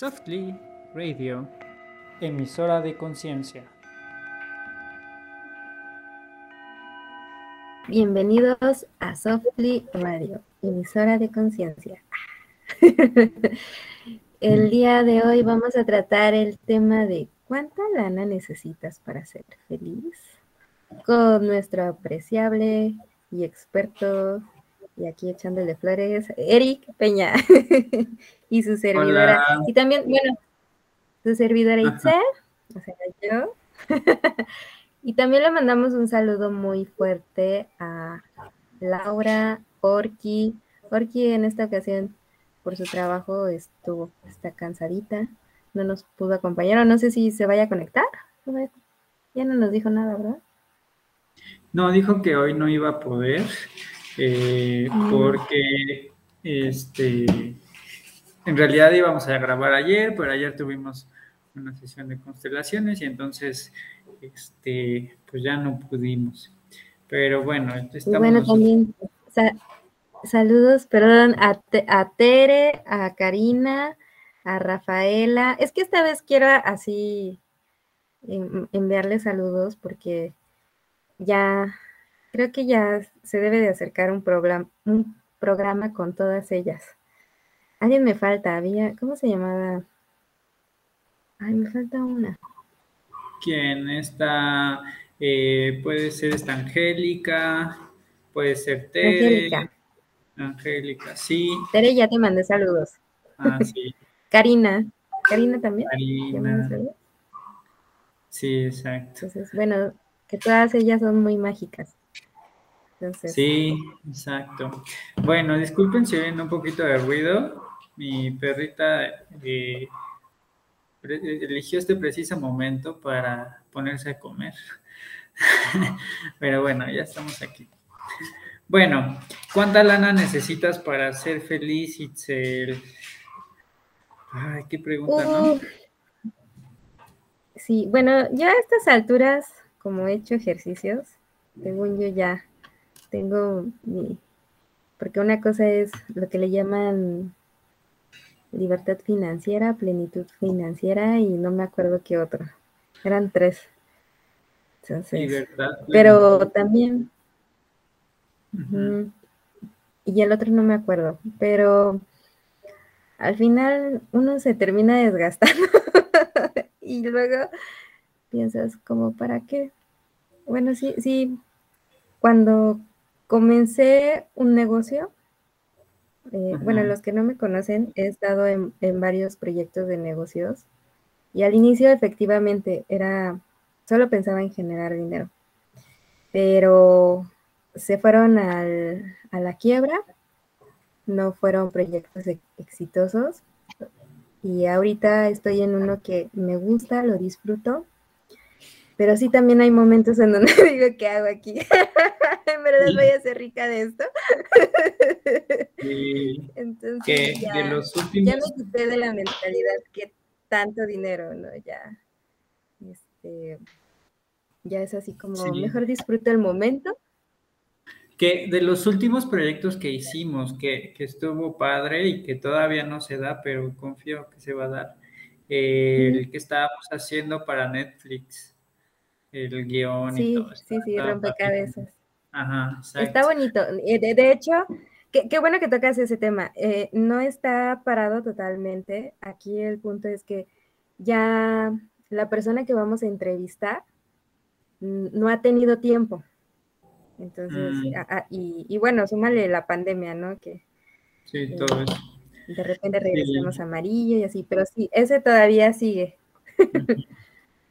Softly Radio, emisora de conciencia. Bienvenidos a Softly Radio, emisora de conciencia. el día de hoy vamos a tratar el tema de cuánta lana necesitas para ser feliz con nuestro apreciable y experto y aquí echándole flores, Eric Peña y su servidora. Y también, bueno, su servidora Itzel, o sea, yo. y también le mandamos un saludo muy fuerte a Laura, Orki. Orki en esta ocasión, por su trabajo, estuvo, está cansadita, no nos pudo acompañar, no sé si se vaya a conectar. Ya no nos dijo nada, ¿verdad? No, dijo que hoy no iba a poder, eh, mm. porque este, en realidad íbamos a grabar ayer, pero ayer tuvimos una sesión de constelaciones y entonces este, pues ya no pudimos. Pero bueno, estamos... Bueno, también saludos, perdón, a, a Tere, a Karina, a Rafaela. Es que esta vez quiero así enviarle saludos porque ya Creo que ya se debe de acercar un, programa, un programa con todas ellas. Alguien me falta, había, ¿cómo se llamaba? Ay, me falta una. ¿Quién está? Eh, puede ser esta Angélica, puede ser Tere. Angélica. Angélica, sí. Tere, ya te mandé saludos. Ah, sí. Karina. Karina también. Karina. Sí, exacto. Entonces, bueno, que todas ellas son muy mágicas. Sí, exacto. Bueno, disculpen si ven un poquito de ruido. Mi perrita eh, eligió este preciso momento para ponerse a comer. Pero bueno, ya estamos aquí. Bueno, ¿cuánta lana necesitas para ser feliz, Itzel? Ay, qué pregunta, ¿no? Uh, sí, bueno, ya a estas alturas, como he hecho ejercicios, según yo ya tengo mi, porque una cosa es lo que le llaman libertad financiera, plenitud financiera y no me acuerdo qué otro. Eran tres. pero también... y el otro no me acuerdo, pero al final uno se termina desgastando y luego piensas como, ¿para qué? Bueno, sí, sí, cuando Comencé un negocio. Eh, bueno, los que no me conocen, he estado en, varios proyectos de negocios y al inicio efectivamente era, solo pensaba en generar dinero, pero se fueron a la quiebra, no fueron proyectos exitosos y ahorita estoy en uno que me gusta, lo disfruto, pero sí también hay momentos en donde digo, ¿qué hago aquí? ¿En verdad voy a ser rica de esto? Sí. Entonces ya, ya me quité de la mentalidad que tanto dinero, ¿no? Ya, este, ya es así como, mejor disfruto el momento. Que de los últimos proyectos que hicimos, que, que, estuvo padre y que todavía no se da, pero confío que se va a dar, el que estábamos haciendo para Netflix el guion y todo. Sí, sí, rompecabezas. Ajá, Está bonito. Eh, de, hecho, qué, bueno que tocas ese tema. Eh, no está parado totalmente. Aquí el punto es que ya la persona que vamos a entrevistar no ha tenido tiempo. Entonces, mm. y, bueno, súmale la pandemia, ¿no? Que, sí, eh, todo eso. De repente regresamos amarillo y así, pero sí, ese todavía sigue.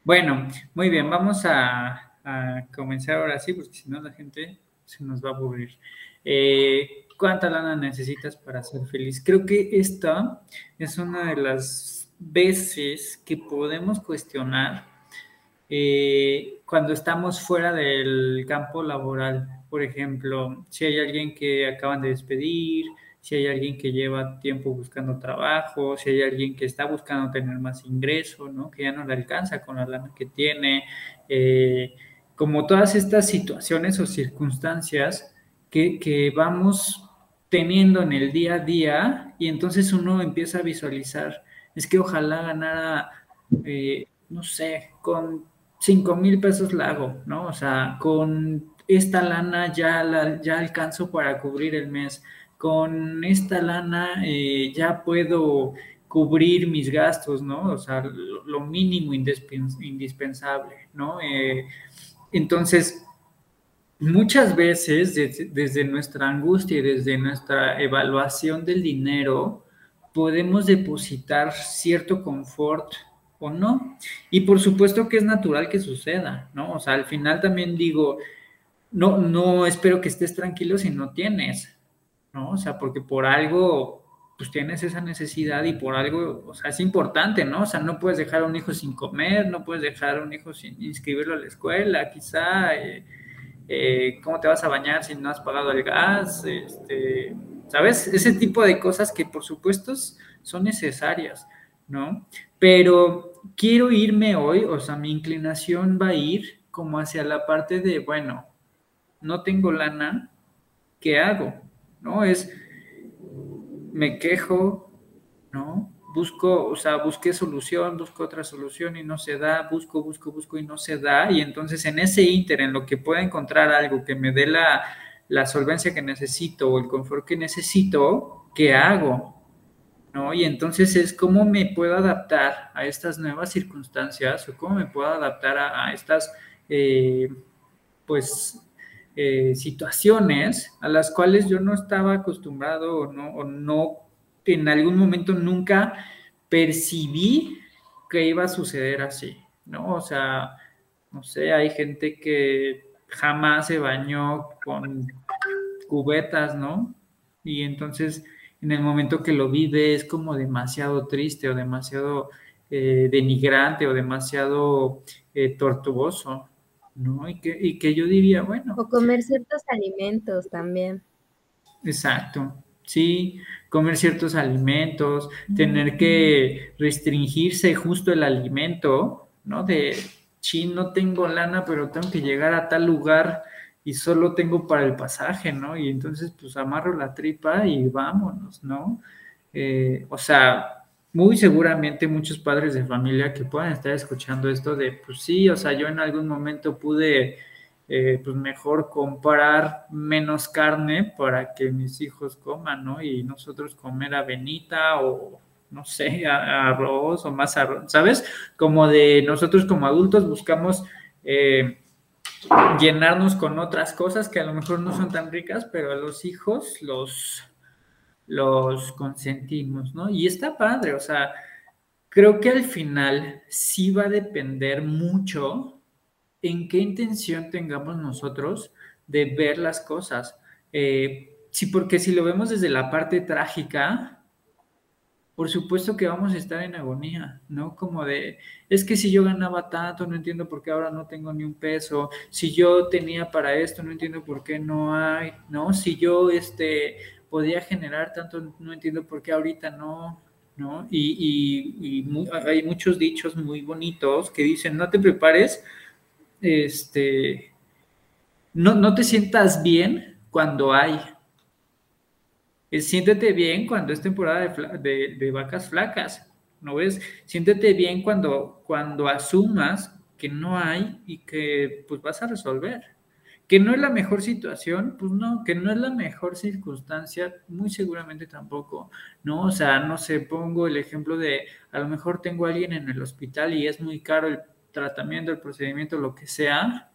Bueno, muy bien, vamos a, comenzar ahora sí, porque si no la gente se nos va a aburrir. Eh, ¿Cuánta lana necesitas para ser feliz? Creo que esta es una de las veces que podemos cuestionar eh, cuando estamos fuera del campo laboral. Por ejemplo, si hay alguien que acaban de despedir, si hay alguien que lleva tiempo buscando trabajo, si hay alguien que está buscando tener más ingreso, ¿no? que ya no le alcanza con la lana que tiene, eh, como todas estas situaciones o circunstancias que, que vamos teniendo en el día a día y entonces uno empieza a visualizar es que ojalá ganara, eh, no sé, con 5 mil pesos la hago, ¿no? O sea, con esta lana ya, la, ya alcanzo para cubrir el mes, con esta lana eh, ya puedo cubrir mis gastos, ¿no? O sea, lo, mínimo indispensable, ¿no? Eh, entonces, muchas veces desde, nuestra angustia y desde nuestra evaluación del dinero, podemos depositar cierto confort o no. Y por supuesto que es natural que suceda, ¿no? O sea, al final también digo, no, no espero que estés tranquilo si no tienes, ¿no? O sea, porque por algo, pues tienes esa necesidad y por algo, o sea, es importante, ¿no? O sea, no puedes dejar a un hijo sin comer, no puedes dejar a un hijo sin inscribirlo a la escuela, quizá, eh, eh, ¿cómo te vas a bañar si no has pagado el gas? Este, ¿Sabes? Ese tipo de cosas que por supuesto son necesarias, ¿no? Pero quiero irme hoy, o sea, mi inclinación va a ir como hacia la parte de, bueno, no tengo lana, ¿qué hago? ¿No? Es, me quejo, ¿no? Busco, o sea, busqué solución, busco otra solución y no se da, busco, busco, busco y no se da. Y entonces en ese inter, en lo que pueda encontrar algo que me dé la, la solvencia que necesito o el confort que necesito, ¿qué hago? ¿No? Y entonces es cómo me puedo adaptar a estas nuevas circunstancias o cómo me puedo adaptar a, estas, eh, pues, eh, situaciones a las cuales yo no estaba acostumbrado o no, o no, en algún momento nunca percibí que iba a suceder así, ¿no? O sea, no sé, hay gente que jamás se bañó con cubetas, ¿no? Y entonces en el momento que lo vive es como demasiado triste o demasiado eh, denigrante o demasiado eh, tortuoso, ¿no? Y que, y que yo diría, bueno. O comer ciertos alimentos también. Exacto, sí, comer ciertos alimentos, tener que restringirse justo el alimento, ¿no? De, sí, no tengo lana, pero tengo que llegar a tal lugar y solo tengo para el pasaje, ¿no? Y entonces pues amarro la tripa y vámonos, ¿no? Eh, o sea, muy seguramente muchos padres de familia que puedan estar escuchando esto de, pues sí, o sea, yo en algún momento pude, eh, pues mejor comprar menos carne para que mis hijos coman, ¿no? Y nosotros comer avenita o, no sé, arroz o más arroz, ¿sabes? Como de nosotros como adultos buscamos... Eh, llenarnos con otras cosas que a lo mejor no son tan ricas, pero a los hijos los, los consentimos, ¿no? Y está padre, o sea, creo que al final sí va a depender mucho en qué intención tengamos nosotros de ver las cosas. Eh, sí, porque si lo vemos desde la parte trágica, por supuesto que vamos a estar en agonía, ¿no? Como de, es que si yo ganaba tanto, no entiendo por qué ahora no tengo ni un peso, si yo tenía para esto, no entiendo por qué no hay, ¿no? Si yo, este, podía generar tanto, no entiendo por qué ahorita no, ¿no? Y, hay muchos dichos muy bonitos que dicen, no te prepares, este, no, no te sientas bien cuando hay, siéntete bien cuando es temporada de, vacas flacas, ¿no ves? Siéntete bien cuando, cuando asumas que no hay y que pues vas a resolver. Que no es la mejor situación, pues no, que no es la mejor circunstancia, muy seguramente tampoco, ¿no? O sea, no sé, pongo el ejemplo de, a lo mejor tengo a alguien en el hospital y es muy caro el tratamiento, el procedimiento, lo que sea,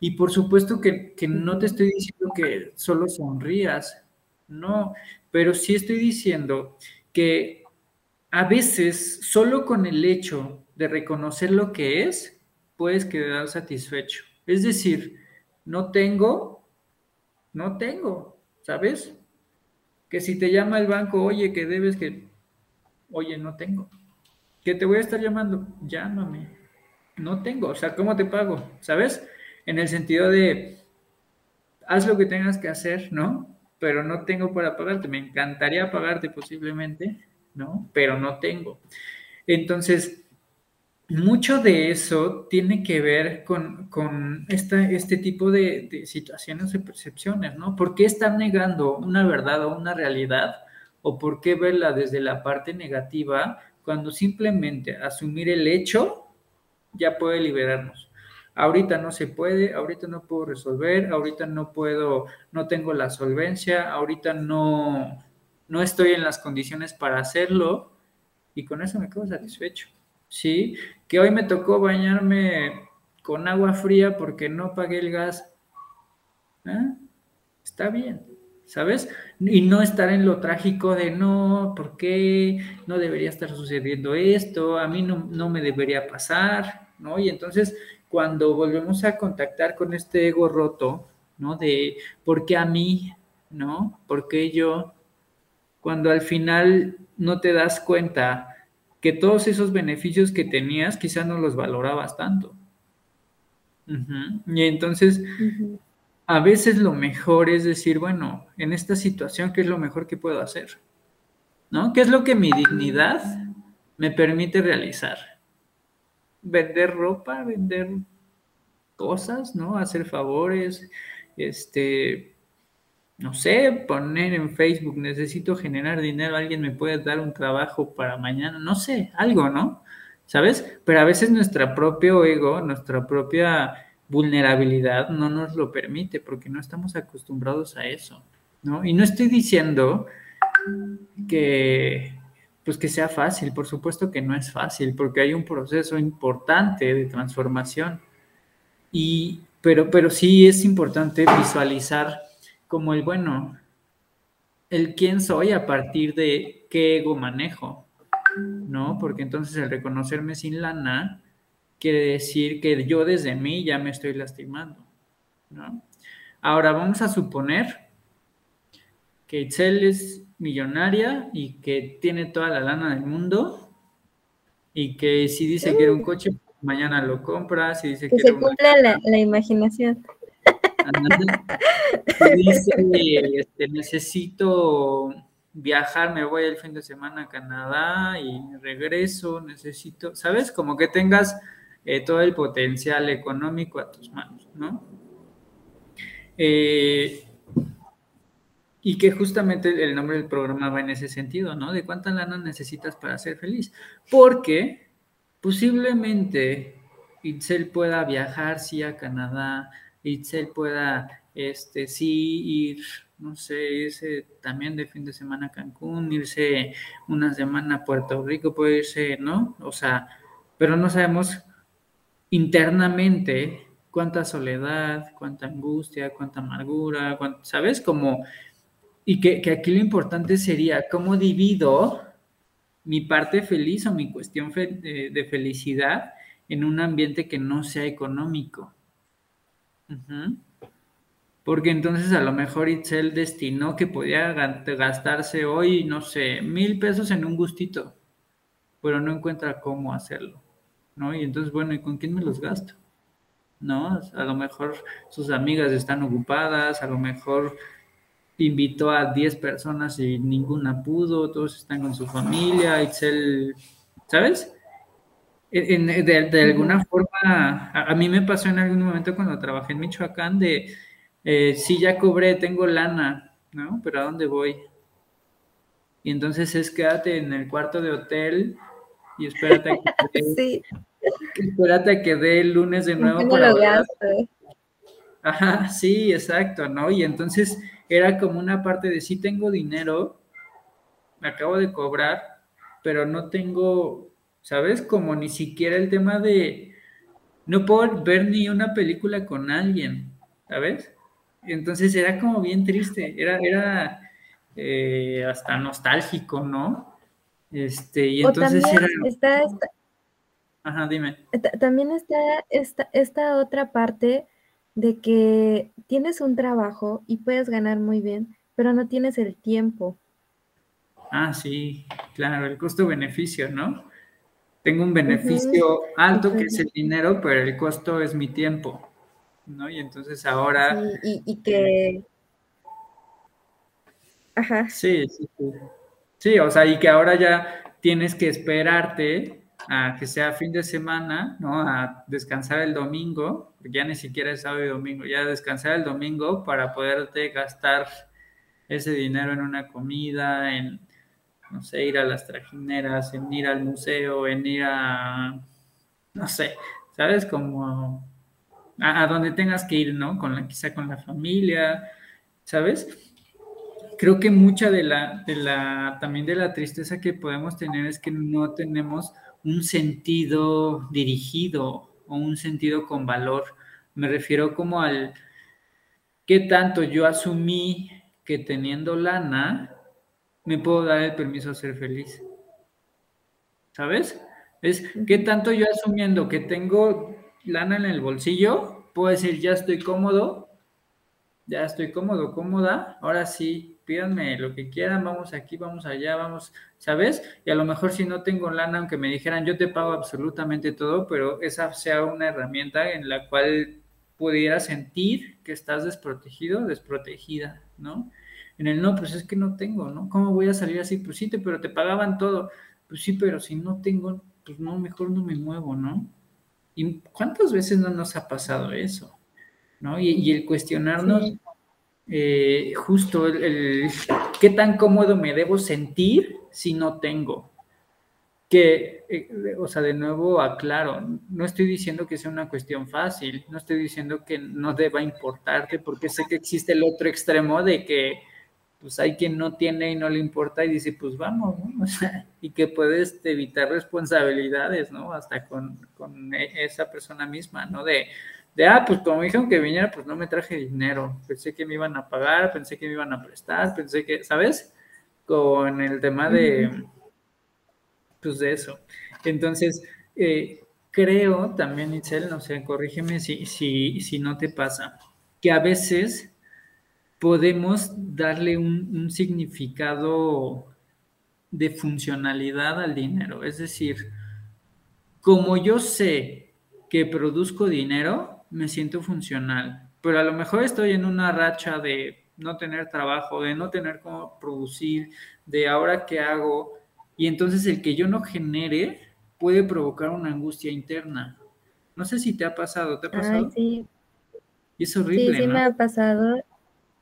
y por supuesto que, que no te estoy diciendo que solo sonrías, no, pero sí estoy diciendo que a veces solo con el hecho de reconocer lo que es, puedes quedar satisfecho. Es decir, no tengo, no tengo, ¿sabes? Que si te llama el banco, oye, que debes que, oye, no tengo. Que te voy a estar llamando, llámame. No tengo, o sea, ¿cómo te pago? ¿Sabes? En el sentido de, haz lo que tengas que hacer, ¿no? pero no tengo para pagarte. Me encantaría pagarte posiblemente, ¿no? Pero no tengo. Entonces, mucho de eso tiene que ver con, con este tipo de, situaciones y percepciones, ¿no? ¿Por qué están negando una verdad o una realidad? ¿O por qué verla desde la parte negativa cuando simplemente asumir el hecho ya puede liberarnos. Ahorita no se puede, ahorita no puedo resolver, ahorita no puedo, no tengo la solvencia, ahorita no, no estoy en las condiciones para hacerlo y con eso me quedo satisfecho. ¿Sí? Que hoy me tocó bañarme con agua fría porque no pagué el gas. ¿Eh? Está bien, ¿sabes? Y no estar en lo trágico de no, ¿por qué? No debería estar sucediendo esto, a mí no, no me debería pasar, ¿no? Y entonces cuando volvemos a contactar con este ego roto, ¿no? De ¿por qué a mí? ¿No? ¿Por qué yo? Cuando al final no te das cuenta que todos esos beneficios que tenías quizás no los valorabas tanto. Y entonces, a veces lo mejor es decir, bueno, en esta situación, ¿qué es lo mejor que puedo hacer? ¿No? ¿Qué es lo que mi dignidad me permite realizar? vender ropa, vender cosas, ¿no? Hacer favores, este, no sé, poner en Facebook, necesito generar dinero, alguien me puede dar un trabajo para mañana, no sé, algo, ¿no? ¿Sabes? Pero a veces nuestro propio ego, nuestra propia vulnerabilidad no nos lo permite porque no estamos acostumbrados a eso, ¿no? Y no estoy diciendo que pues que sea fácil. Por supuesto que no es fácil, porque hay un proceso importante de transformación. Y, pero, pero sí es importante visualizar como el, bueno, el quién soy a partir de qué ego manejo, ¿no? Porque entonces el reconocerme sin lana quiere decir que yo desde mí ya me estoy lastimando, ¿no? Ahora vamos a suponer que Itzel es millonaria y que tiene toda la lana del mundo y que si dice que quiere un coche, mañana lo compra, si dice que se cumpla la, la, imaginación. Dice, este, necesito viajar, me voy el fin de semana a Canadá y regreso, necesito, ¿sabes? Como que tengas eh, todo el potencial económico a tus manos, ¿no? Eh, y que justamente el nombre del programa va en ese sentido, ¿no? De cuánta lana necesitas para ser feliz. Porque posiblemente Itzel pueda viajar, sí, a Canadá, Itzel pueda, este, sí, ir, no sé, irse también de fin de semana a Cancún, irse una semana a Puerto Rico, puede irse, ¿no? O sea, pero no sabemos internamente cuánta soledad, cuánta angustia, cuánta amargura, ¿sabes? Como y que, aquí lo importante sería cómo divido mi parte feliz o mi cuestión de, felicidad en un ambiente que no sea económico. Porque entonces a lo mejor Itzel destinó que podía gastarse hoy, no sé, mil pesos en un gustito, pero no encuentra cómo hacerlo, ¿no? Y entonces, bueno, ¿y con quién me los gasto? ¿No? A lo mejor sus amigas están ocupadas, a lo mejor invitó a 10 personas y ninguna pudo, todos están con su familia, Excel, ¿sabes? De, alguna forma, a, mí me pasó en algún momento cuando trabajé en Michoacán de, eh, sí, ya cobré, tengo lana, ¿no? Pero ¿a dónde voy? Y entonces es quédate en el cuarto de hotel y espérate a que, sí. espérate a que dé el lunes de nuevo. para Ajá, sí, exacto, ¿no? Y entonces era como una parte de sí tengo dinero, me acabo de cobrar, pero no tengo, ¿sabes? Como ni siquiera el tema de, no puedo ver ni una película con alguien, ¿sabes? Entonces era como bien triste, era, era eh, hasta nostálgico, ¿no? Este, y entonces era... Está, Ajá, dime. También está esta, esta otra parte de que tienes un trabajo y puedes ganar muy bien, pero no tienes el tiempo. Ah, sí, claro, el costo-beneficio, ¿no? Tengo un beneficio alto que es el dinero, pero el costo es mi tiempo, ¿no? Y entonces ahora... Sí, y, que... Ajá. Sí, sí, sí. Sí, o sea, y que ahora ya tienes que esperarte a que sea fin de semana, ¿no? A descansar el domingo, ya ni siquiera es sábado y domingo, ya descansar el domingo para poderte gastar ese dinero en una comida, en, no sé, ir a las trajineras, en ir al museo, en ir a, no sé, ¿sabes? Como a, donde tengas que ir, ¿no? Con la, quizá con la familia, ¿sabes? Creo que mucha de la, de la, también de la tristeza que podemos tener es que no tenemos un sentido dirigido o un sentido con valor. Me refiero como al qué tanto yo asumí que teniendo lana me puedo dar el permiso a ser feliz. ¿Sabes? Es qué tanto yo asumiendo que tengo lana en el bolsillo, puedo decir, ya estoy cómodo, ya estoy cómodo, cómoda, ahora sí, pídanme lo que quieran, vamos aquí, vamos allá, vamos, ¿sabes? Y a lo mejor si no tengo lana, aunque me dijeran, yo te pago absolutamente todo, pero esa sea una herramienta en la cual pudiera sentir que estás desprotegido, desprotegida, ¿no? En el no, pues es que no tengo, ¿no? ¿Cómo voy a salir así? Pues sí, pero te pagaban todo. Pues sí, pero si no tengo, pues no, mejor no me muevo, ¿no? ¿Y cuántas veces no nos ha pasado eso? ¿No? Y, el cuestionarnos eh, justo el, qué tan cómodo me debo sentir si no tengo. Que, eh, o sea, de nuevo aclaro, no estoy diciendo que sea una cuestión fácil, no estoy diciendo que no deba importarte, porque sé que existe el otro extremo de que pues hay quien no tiene y no le importa y dice, pues vamos, ¿no? O sea, y que puedes evitar responsabilidades, ¿no? Hasta con, con, e, esa persona misma, ¿no? De, de, ah, pues como dijeron que viniera, pues no me traje dinero, pensé que me iban a pagar, pensé que me iban a prestar, pensé que, ¿sabes? Con el tema de, pues de eso. Entonces, eh, creo también, Itzel, no sé, corrígeme si, si, si no te pasa, que a veces podemos darle un, significado de funcionalidad al dinero. Es decir, como yo sé que produzco dinero, me siento funcional, pero a lo mejor estoy en una racha de no tener trabajo, de no tener cómo producir, de ahora qué hago, y entonces el que yo no genere puede provocar una angustia interna. No sé si te ha pasado, ¿te ha pasado? sí. Y es horrible. Sí, sí me ha pasado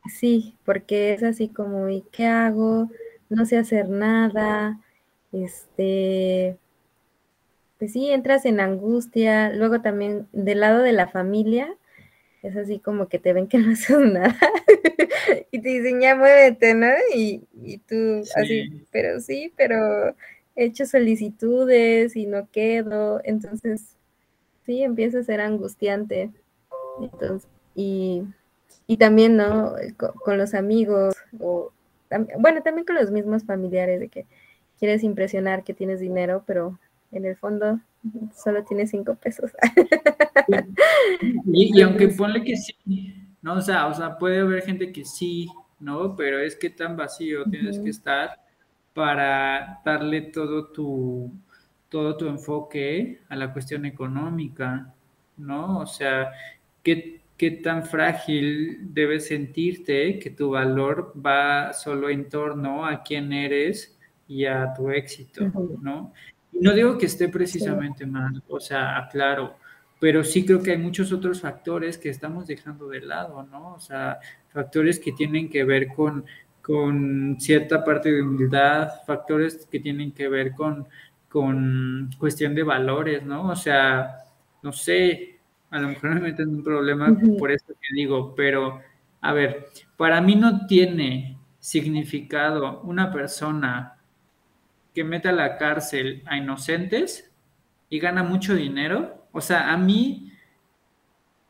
Sí, porque es así como, ¿y qué hago? No sé hacer nada. Este, pues sí, entras en angustia. Luego también del lado de la familia, es así como que te ven que no haces nada y te dicen, ya muévete, ¿no? Y, tú así, pero sí, pero he hecho solicitudes y no quedo. Entonces, sí, empieza a ser angustiante. Entonces, y y también, ¿no? Con, los amigos, o bueno, también con los mismos familiares, de que quieres impresionar que tienes dinero, pero en el fondo solo tienes cinco pesos. y, aunque ponle que sí, ¿no? O sea, o sea, puede haber gente que sí, ¿no? Pero es que tan vacío tienes que estar para darle todo tu, todo tu enfoque a la cuestión económica, ¿no? O sea, ¿qué, qué tan frágil debes sentirte que tu valor va solo en torno a quién eres y a tu éxito, ¿no? no digo que esté precisamente mal, o sea, aclaro, pero sí creo que hay muchos otros factores que estamos dejando de lado, ¿no? O sea, factores que tienen que ver con, con cierta parte de humildad, factores que tienen que ver con, con cuestión de valores, ¿no? O sea, no sé, a lo mejor me meten en un problema por eso que digo, pero a ver, para mí no tiene significado una persona que meta a la cárcel a inocentes y gana mucho dinero. O sea, a mí,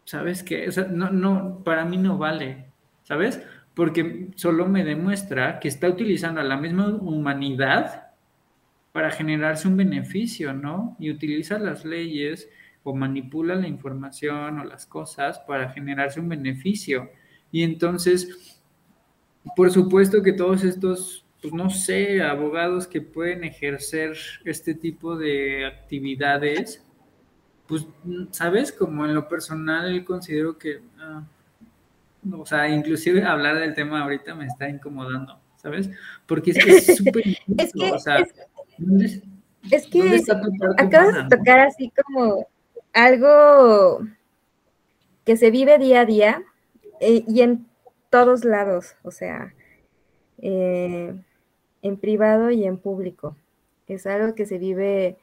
¿sabes qué? O sea, no, no, para mí no vale, ¿sabes? Porque solo me demuestra que está utilizando a la misma humanidad para generarse un beneficio, ¿no? Y utiliza las leyes o manipula la información o las cosas para generarse un beneficio. Y entonces, por supuesto que todos estos, pues no sé, abogados que pueden ejercer este tipo de actividades, pues, sabes, como en lo personal considero que, ah, o sea, inclusive hablar del tema ahorita me está incomodando, ¿sabes? Porque es súper... es que, o sea, es, que acabas de tocar así como algo que se vive día a día eh, y en todos lados, o sea, eh, en privado y en público. Es algo que se vive,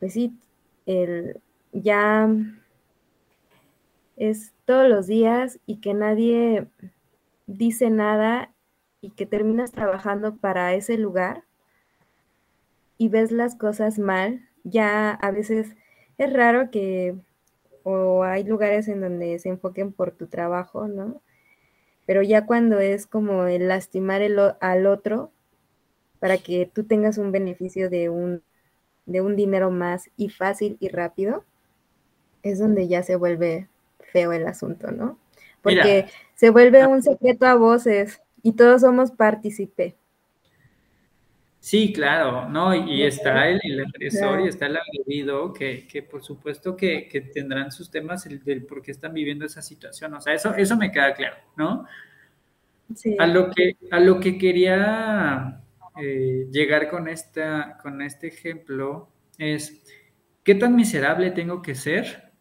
pues sí, el, ya es todos los días y que nadie dice nada y que terminas trabajando para ese lugar y ves las cosas mal, ya a veces es raro que o hay lugares en donde se enfoquen por tu trabajo, ¿no? Pero ya cuando es como el lastimar al otro para que tú tengas un beneficio de un, de un dinero más y fácil y rápido, es donde ya se vuelve feo el asunto, ¿no? Porque se vuelve un secreto a voces y todos somos partícipe. Sí, claro, ¿no? Y está el, el agresor y está el agredido, que, que por supuesto que, que, tendrán sus temas del, por qué están viviendo esa situación. O sea, eso, eso me queda claro, ¿no? Sí. A, lo que, a lo que quería eh, llegar con, esta, con este ejemplo es, ¿qué tan miserable tengo que ser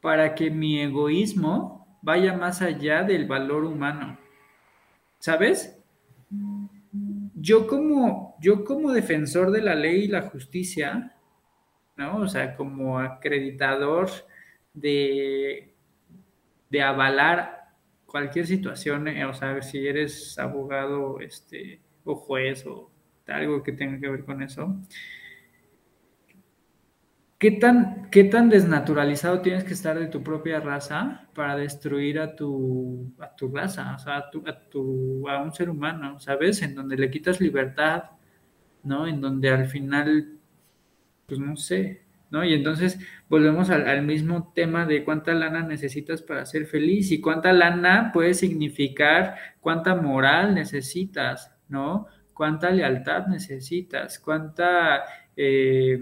para que mi egoísmo vaya más allá del valor humano? ¿Sabes? Yo como, yo como defensor de la ley y la justicia, ¿no? O sea, como acreditador de, de avalar cualquier situación, eh, o sea, si eres abogado este, o juez o algo que tenga que ver con eso, ¿Qué tan, ¿Qué tan desnaturalizado tienes que estar de tu propia raza para destruir a tu, a tu raza, o sea, a, tu, a, tu, a un ser humano, ¿sabes? En donde le quitas libertad, ¿no? En donde al final, pues no sé, ¿no? Y entonces volvemos al, mismo tema de cuánta lana necesitas para ser feliz y cuánta lana puede significar cuánta moral necesitas, ¿no? Cuánta lealtad necesitas, cuánta... Eh,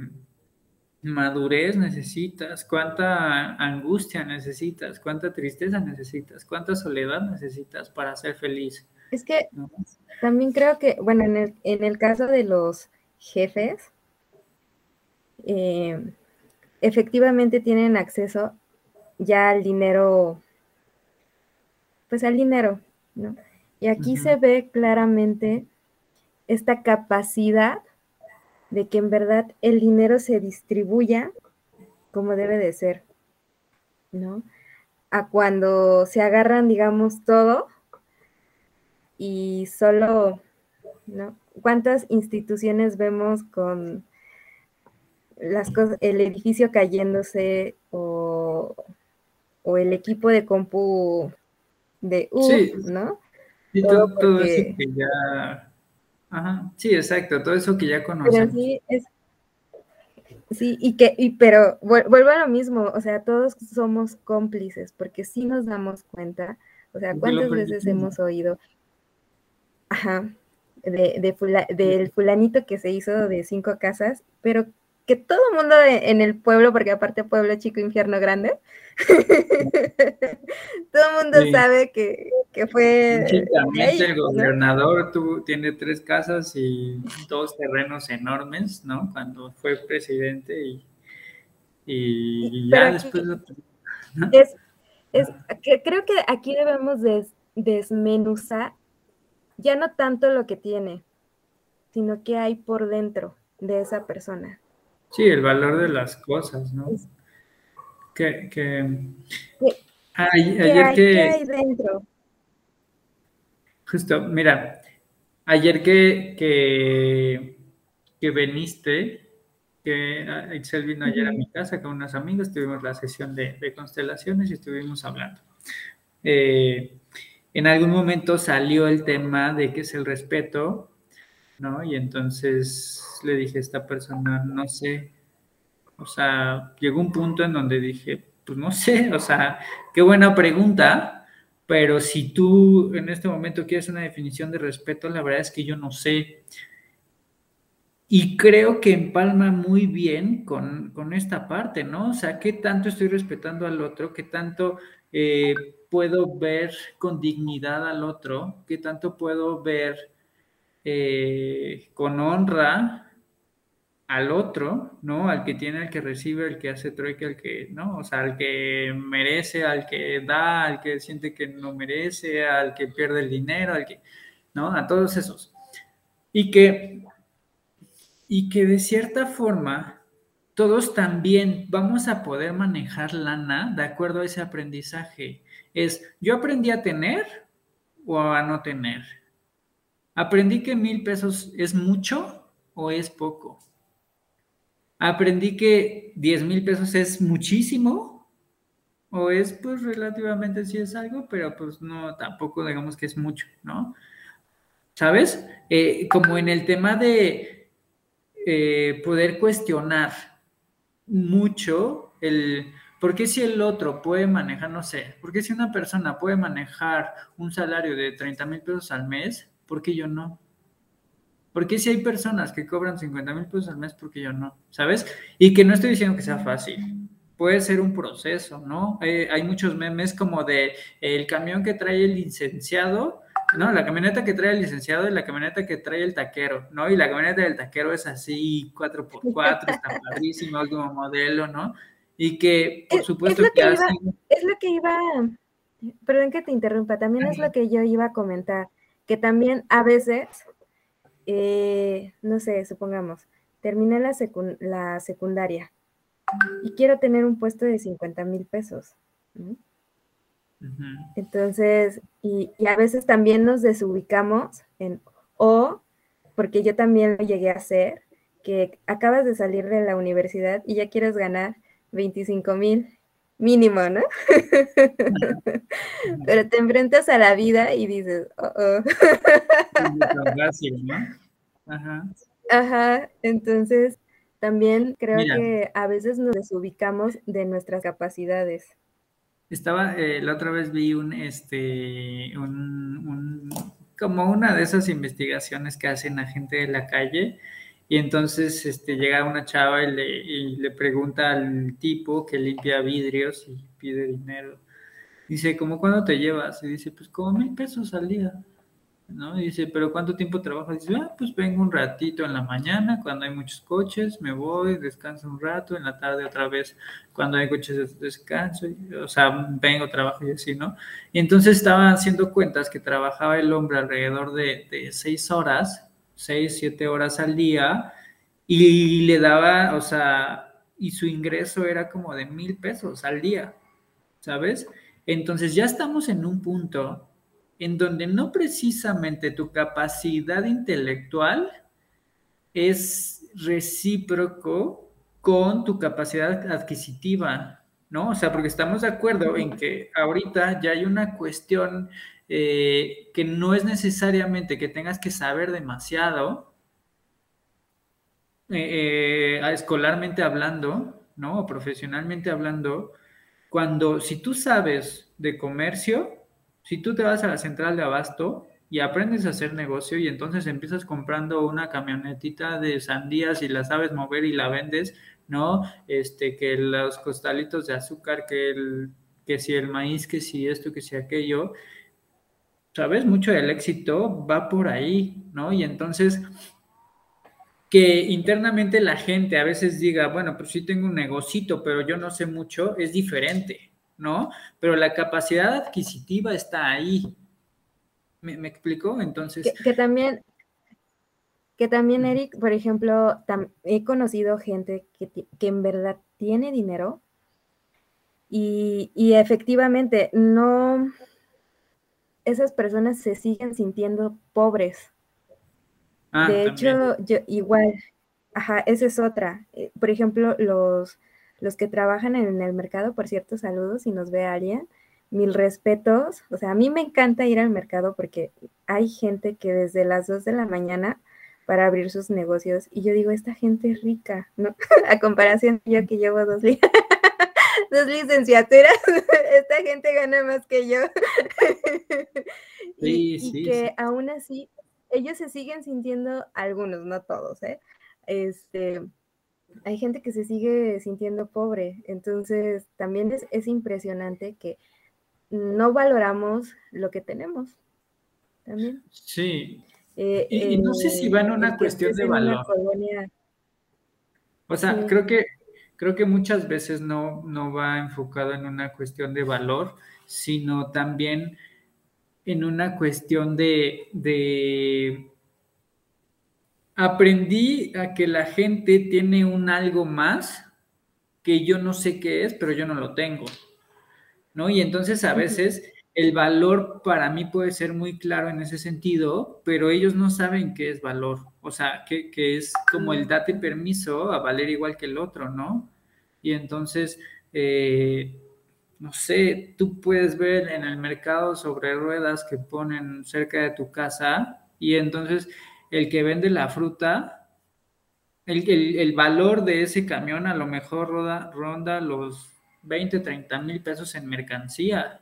madurez necesitas, cuánta angustia necesitas, cuánta tristeza necesitas, cuánta soledad necesitas para ser feliz. Es que también creo que, bueno, en el, en el caso de los jefes, eh, efectivamente tienen acceso ya al dinero, pues al dinero, ¿no? Y aquí se ve claramente esta capacidad de que en verdad el dinero se distribuya como debe de ser, ¿no? A cuando se agarran, digamos, todo y solo, ¿no? ¿Cuántas instituciones vemos con las cosas, el edificio cayéndose o, el equipo de compu de U, ¿no? Y todo, eso que ya Ajá, sí, exacto, todo eso que ya conocemos. sí, es, sí, y que, y, pero vuelvo a lo mismo, o sea, todos somos cómplices, porque sí nos damos cuenta, o sea, ¿cuántas veces hemos oído, ajá, de, de del fulanito que se hizo de cinco casas, pero que todo el mundo en el pueblo, porque aparte pueblo chico, infierno grande, todo el mundo sabe que, fue... el gobernador tiene tres casas y dos terrenos enormes, ¿no? Cuando fue presidente y, y ya después... Es, que creo que aquí debemos desmenuzar ya no tanto lo que tiene, sino que hay por dentro de esa persona. Sí, el valor de las cosas, ¿no? Que, que... ayer que... hay dentro? Justo, mira, ayer que, que, que veniste, que Excel vino ayer a mi casa con unos amigos, tuvimos la sesión de, constelaciones y estuvimos hablando. Eh, en algún momento salió el tema de qué es el respeto, ¿no? Y entonces le dije a esta persona, no sé, o sea, llegó un punto en donde dije, pues no sé, o sea, qué buena pregunta, pero si tú en este momento quieres una definición de respeto, la verdad es que yo no sé. Y creo que empalma muy bien con, esta parte, ¿no? O sea, ¿qué tanto estoy respetando al otro? ¿Qué tanto eh, puedo ver con dignidad al otro? ¿Qué tanto puedo ver eh, con honra al otro, ¿no? Al que tiene, al que recibe, al que hace trueque, al que, ¿no? O sea, al que merece, al que da, al que siente que no merece, al que pierde el dinero, al que, ¿no? A todos esos. Y que, y que de cierta forma todos también vamos a poder manejar lana de acuerdo a ese aprendizaje. Es, yo aprendí a tener o a no tener. Aprendí que mil pesos es mucho o es poco. Aprendí que diez mil pesos es muchísimo o es pues relativamente sí es algo, pero pues no, tampoco digamos que es mucho, ¿no? ¿Sabes? Eh, como en el tema de eh, poder cuestionar mucho el, ¿por qué si el otro puede manejar, no sé, por qué si una persona puede manejar un salario de 30 mil pesos al mes, ¿por qué yo no? ¿Por qué si hay personas que cobran 50 mil pesos al mes, por qué yo no? ¿Sabes? Y que no estoy diciendo que sea fácil. Puede ser un proceso, ¿no? Eh, hay muchos memes como de el camión que trae el licenciado no, la camioneta que trae el licenciado y la camioneta que trae el taquero, ¿no? Y la camioneta del taquero es así, 4x4, está padrísimo, último modelo, ¿no? Y que, por supuesto, es que, iba, Es lo que iba, perdón que te interrumpa, también es lo que yo iba a comentar, que también a veces, eh, no sé, supongamos, terminé la, la secundaria y quiero tener un puesto de 50 mil pesos. Entonces, y, a veces también nos desubicamos en, o, porque yo también lo llegué a hacer, que acabas de salir de la universidad y ya quieres ganar 25 mil mínimo, ¿no? Pero te enfrentas a la vida y dices, oh, oh. Ajá. Ajá, entonces también creo que a veces nos desubicamos de nuestras capacidades. Estaba, eh, la otra vez vi un, este, un, como una de esas investigaciones que hacen a gente de la calle y entonces este, llega una chava y le, y le pregunta al tipo que limpia vidrios y pide dinero. Dice, ¿cómo cuándo te llevas? Y dice, pues como mil pesos al día. ¿no? dice, ¿pero cuánto tiempo trabajas? Dice, ah, pues vengo un ratito en la mañana, cuando hay muchos coches, me voy, descanso un rato, en la tarde otra vez, cuando hay coches descanso, o sea, vengo, trabajo y así, ¿no? Y entonces estaba haciendo cuentas que trabajaba el hombre alrededor de, de seis horas, seis, siete horas al día, y le daba, o sea, y su ingreso era como de mil pesos al día, ¿sabes? Entonces ya estamos en un punto en donde no precisamente tu capacidad intelectual es recíproco con tu capacidad adquisitiva, ¿no? O sea, porque estamos de acuerdo en que ahorita ya hay una cuestión eh, que no es necesariamente que tengas que saber demasiado, eh, eh, escolarmente hablando, ¿no? O profesionalmente hablando, cuando si tú sabes de comercio, si tú te vas a la central de abasto y aprendes a hacer negocio y entonces empiezas comprando una camionetita de sandías y la sabes mover y la vendes, ¿no? Este, que los costalitos de azúcar, que el, que si el maíz, que si esto, que si aquello, ¿sabes? Mucho del éxito va por ahí, ¿no? Y entonces que internamente la gente a veces diga, bueno, pues sí tengo un negocito, pero yo no sé mucho, es diferente, ¿no? Pero la capacidad adquisitiva está ahí. ¿Me, me explico? Entonces... Que, también, que también, Eric, por ejemplo, he conocido gente que, que, en verdad tiene dinero y, y, efectivamente no, esas personas se siguen sintiendo pobres. Ah, de hecho, yo igual, ajá, esa es otra. Eh, por ejemplo, los, los que trabajan en el mercado, por cierto, saludos si nos ve alguien, mil respetos. O sea, a mí me encanta ir al mercado porque hay gente que desde las 2 de la mañana para abrir sus negocios y yo digo, esta gente es rica, ¿no? a comparación de yo que llevo dos, dos licenciaturas, esta gente gana más que yo. y, y que aún así, ellos se siguen sintiendo, algunos, no todos, ¿eh? Este, hay gente que se sigue sintiendo pobre, entonces también es, impresionante que no valoramos lo que tenemos. También. Sí. Eh, y, no sé si va en una cuestión de valor. O sea, creo que creo que muchas veces no, no va enfocado en una cuestión de valor, sino también en una cuestión de, de aprendí a que la gente tiene un algo más que yo no sé qué es, pero yo no lo tengo. ¿No? Y entonces a veces el valor para mí puede ser muy claro en ese sentido, pero ellos no saben qué es valor. O sea, que, es como el date permiso a valer igual que el otro, ¿no? Y entonces, eh, no sé, tú puedes ver en el mercado sobre ruedas que ponen cerca de tu casa y entonces el que vende la fruta, el, valor de ese camión a lo mejor ronda los 20, 30 mil pesos en mercancía,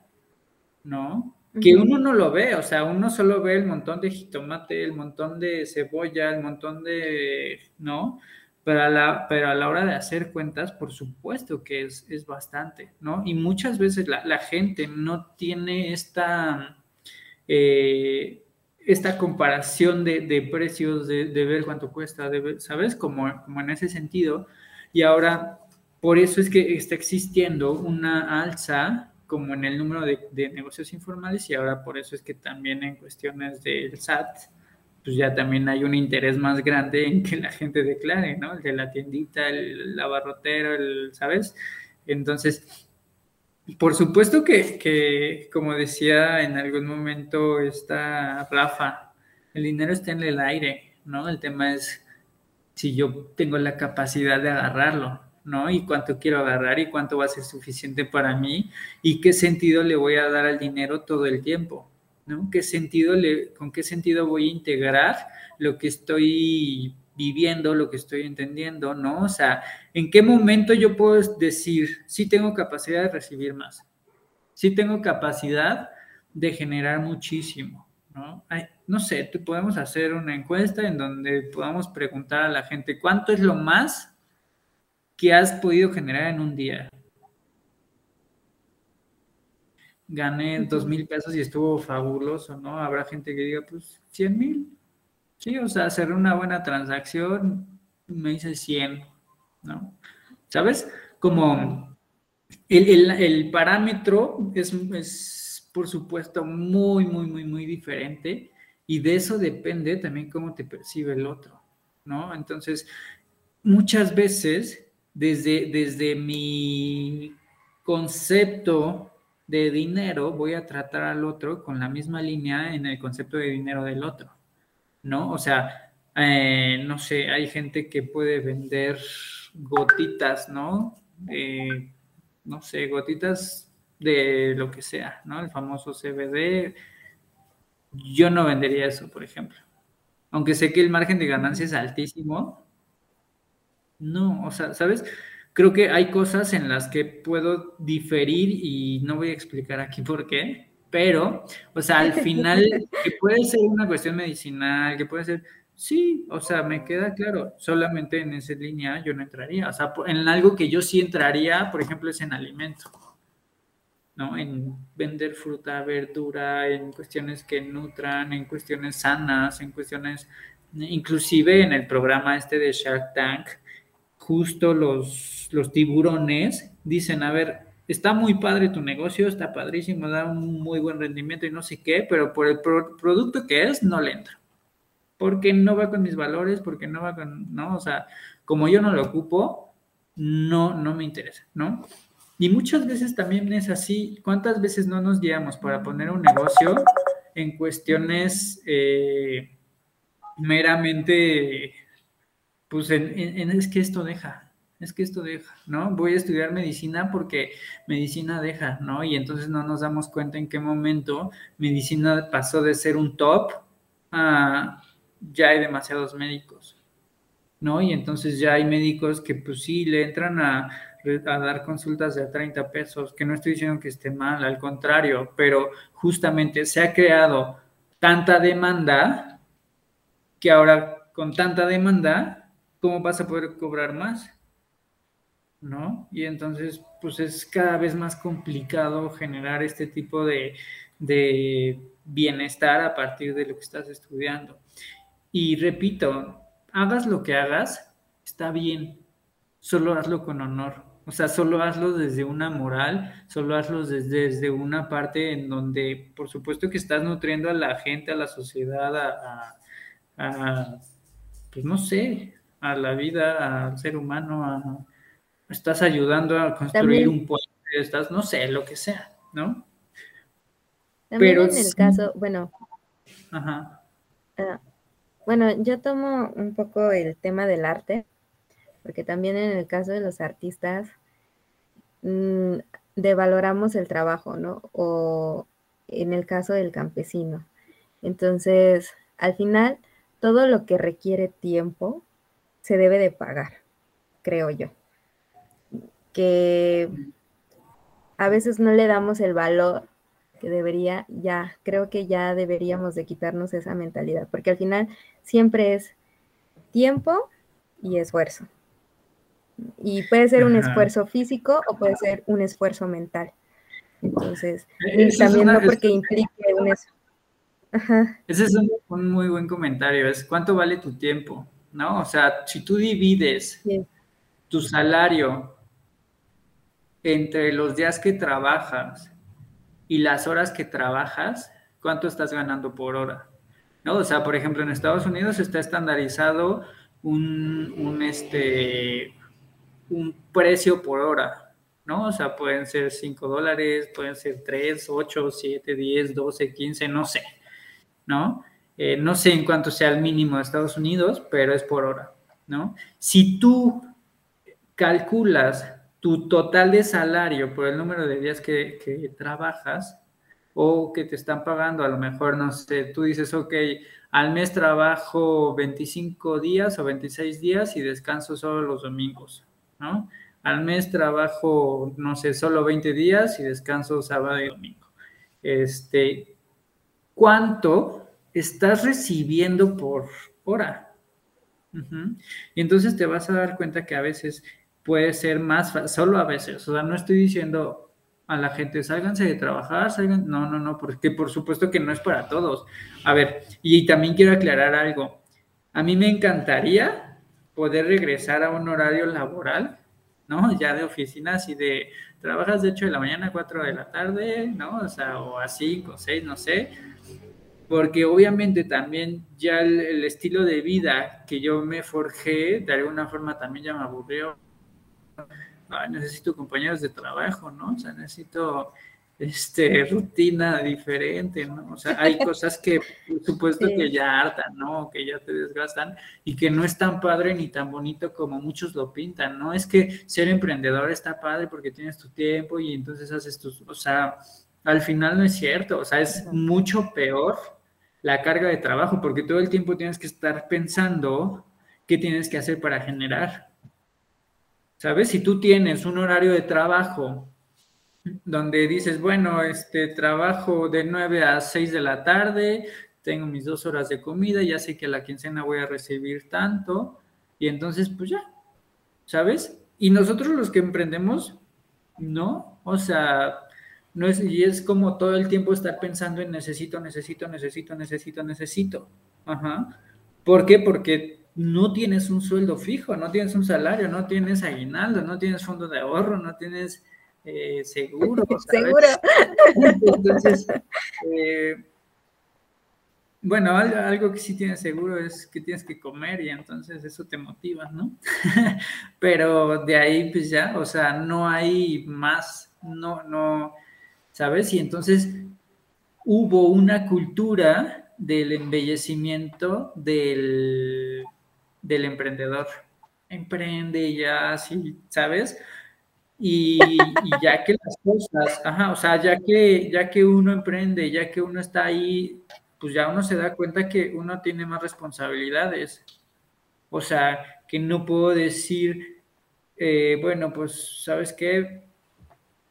¿no? Que uno no lo ve, o sea, uno solo ve el montón de jitomate, el montón de cebolla, el montón de, ¿no? Pero a la, pero a la hora de hacer cuentas, por supuesto que es, es bastante, ¿no? Y muchas veces la, la gente no tiene esta, eh, esta comparación de, precios, de, ver cuánto cuesta, ¿sabes? Como, como en ese sentido. Y ahora, por eso es que está existiendo una alza como en el número de, negocios informales y ahora por eso es que también en cuestiones del SAT, pues ya también hay un interés más grande en que la gente declare, ¿no? El de la tiendita, el abarrotero, el, ¿sabes? Entonces, por supuesto que, como decía en algún momento esta Rafa, el dinero está en el aire, ¿no? El tema es si yo tengo la capacidad de agarrarlo, ¿no? Y cuánto quiero agarrar y cuánto va a ser suficiente para mí y qué sentido le voy a dar al dinero todo el tiempo, ¿no? ¿Qué sentido le, ¿Con qué sentido voy a integrar lo que estoy viviendo, lo que estoy entendiendo, ¿no? O sea, ¿en qué momento yo puedo decir, sí tengo capacidad de recibir más? Sí tengo capacidad de generar muchísimo, ¿no? no sé, podemos hacer una encuesta en donde podamos preguntar a la gente, ¿cuánto es lo más que has podido generar en un día? Gané dos mil pesos y estuvo fabuloso, ¿no? Habrá gente que diga, pues, cien mil, Sí, o sea, hacer una buena transacción me dice 100, ¿no? ¿Sabes? Como el, parámetro es, es, por supuesto, muy, muy, muy, muy diferente y de eso depende también cómo te percibe el otro, ¿no? Entonces, muchas veces, desde, desde mi concepto de dinero, voy a tratar al otro con la misma línea en el concepto de dinero del otro. ¿no? O sea, eh, no sé, hay gente que puede vender gotitas, ¿no? no sé, gotitas de lo que sea, ¿no? El famoso CBD. Yo no vendería eso, por ejemplo. Aunque sé que el margen de ganancia es altísimo. No, o sea, ¿sabes? Creo que hay cosas en las que puedo diferir y no voy a explicar aquí por qué, pero, o sea, al final, que puede ser una cuestión medicinal, que puede ser, sí, o sea, me queda claro, solamente en esa línea yo no entraría, o sea, en algo que yo sí entraría, por ejemplo, es en alimento, ¿no? En vender fruta, verdura, en cuestiones que nutran, en cuestiones sanas, en cuestiones, inclusive en el programa este de Shark Tank, justo los, los tiburones dicen, a ver, está muy padre tu negocio, está padrísimo, da un muy buen rendimiento y no sé qué, pero por el producto que es, no le entro. Porque no va con mis valores, porque no va con, ¿no? O sea, como yo no lo ocupo, no, no me interesa, ¿no? Y muchas veces también es así. ¿Cuántas veces no nos guiamos para poner un negocio en cuestiones eh, meramente, pues en, es que esto deja, es que esto deja, ¿no? Voy a estudiar medicina porque medicina deja, ¿no? Y entonces no nos damos cuenta en qué momento medicina pasó de ser un top a ya hay demasiados médicos, ¿no? Y entonces ya hay médicos que pues sí le entran a, a dar consultas de 30 pesos, que no estoy diciendo que esté mal, al contrario, pero justamente se ha creado tanta demanda que ahora con tanta demanda, ¿cómo vas a poder cobrar más? ¿no? Y entonces, pues es cada vez más complicado generar este tipo de, bienestar a partir de lo que estás estudiando. Y repito, hagas lo que hagas, está bien, solo hazlo con honor. O sea, solo hazlo desde una moral, solo hazlo desde, desde una parte en donde, por supuesto que estás nutriendo a la gente, a la sociedad, a pues no sé, a la vida, al ser humano, a, estás ayudando a construir un puente, estás, no sé, lo que sea, ¿no? También Pero en el caso, bueno. Ajá. Ah, bueno, yo tomo un poco el tema del arte, porque también en el caso de los artistas, mmm, devaloramos el trabajo, ¿no? O en el caso del campesino. Entonces, al final, todo lo que requiere tiempo se debe de pagar, creo yo. Que a veces no le damos el valor que debería, ya, creo que ya deberíamos de quitarnos esa mentalidad, porque al final siempre es tiempo y esfuerzo. Y puede ser un esfuerzo físico o puede ser un esfuerzo mental. Entonces, también no porque implique un Ajá. Ese es un, muy buen comentario, es cuánto vale tu tiempo, ¿no? O sea, si tú divides tu salario entre los días que trabajas y las horas que trabajas, ¿cuánto estás ganando por hora? ¿No? O sea, por ejemplo, en Estados Unidos está estandarizado un, un este, un precio por hora, ¿no? O sea, pueden ser 5 dólares, pueden ser 3, 8, 7, 10, 12, 15, no sé, ¿no? Eh, no sé en cuánto sea el mínimo de Estados Unidos, pero es por hora, ¿no? Si tú calculas tu total de salario por el número de días que, que trabajas o que te están pagando, a lo mejor, no sé, tú dices, ok, al mes trabajo 25 días o 26 días y descanso solo los domingos. ¿no? Al mes trabajo, no sé, solo 20 días y descanso sábado y domingo. Este, ¿cuánto estás recibiendo por hora? Y entonces te vas a dar cuenta que a veces puede ser más fácil, solo a veces, o sea, no estoy diciendo a la gente, sálganse de trabajar, salgan, no, no, no, porque por supuesto que no es para todos. A ver, y también quiero aclarar algo. A mí me encantaría poder regresar a un horario laboral, ¿no? Ya de oficinas y de trabajas de 8 de la mañana a 4 de la tarde, ¿no? O sea, o a 5, o 6, no sé. Porque obviamente también ya el, estilo de vida que yo me forjé, de alguna forma también ya me aburrió. necesito compañeros de trabajo, ¿no? O sea, necesito este, rutina diferente, ¿no? O sea, hay cosas que, por supuesto, que ya hartan, ¿no? Que ya te desgastan y que no es tan padre ni tan bonito como muchos lo pintan, ¿no? Es que ser emprendedor está padre porque tienes tu tiempo y entonces haces tus, o sea, al final no es cierto, o sea, es mucho peor la carga de trabajo porque todo el tiempo tienes que estar pensando qué tienes que hacer para generar. ¿Sabes? Si tú tienes un horario de trabajo donde dices, bueno, este trabajo de 9 a 6 de la tarde, tengo mis dos horas de comida, ya sé que a la quincena voy a recibir tanto, y entonces, pues ya, ¿sabes? Y nosotros los que emprendemos, no, o sea, no es, y es como todo el tiempo estar pensando en necesito, necesito, necesito, necesito, necesito. Ajá. ¿Por qué? Porque no tienes un sueldo fijo, no tienes un salario, no tienes aguinaldo, no tienes fondo de ahorro, no tienes eh, seguro. Seguro. Entonces, eh, bueno, algo, que sí tienes seguro es que tienes que comer y entonces eso te motiva, ¿no? Pero de ahí pues ya, o sea, no hay más, no, no, ¿sabes? Y entonces hubo una cultura del embellecimiento del, del emprendedor. Emprende ya, así, ¿sabes? Y, ya que las cosas, ajá, o sea, ya que, ya que uno emprende, ya que uno está ahí, pues ya uno se da cuenta que uno tiene más responsabilidades. O sea, que no puedo decir, eh, bueno, pues, ¿sabes qué?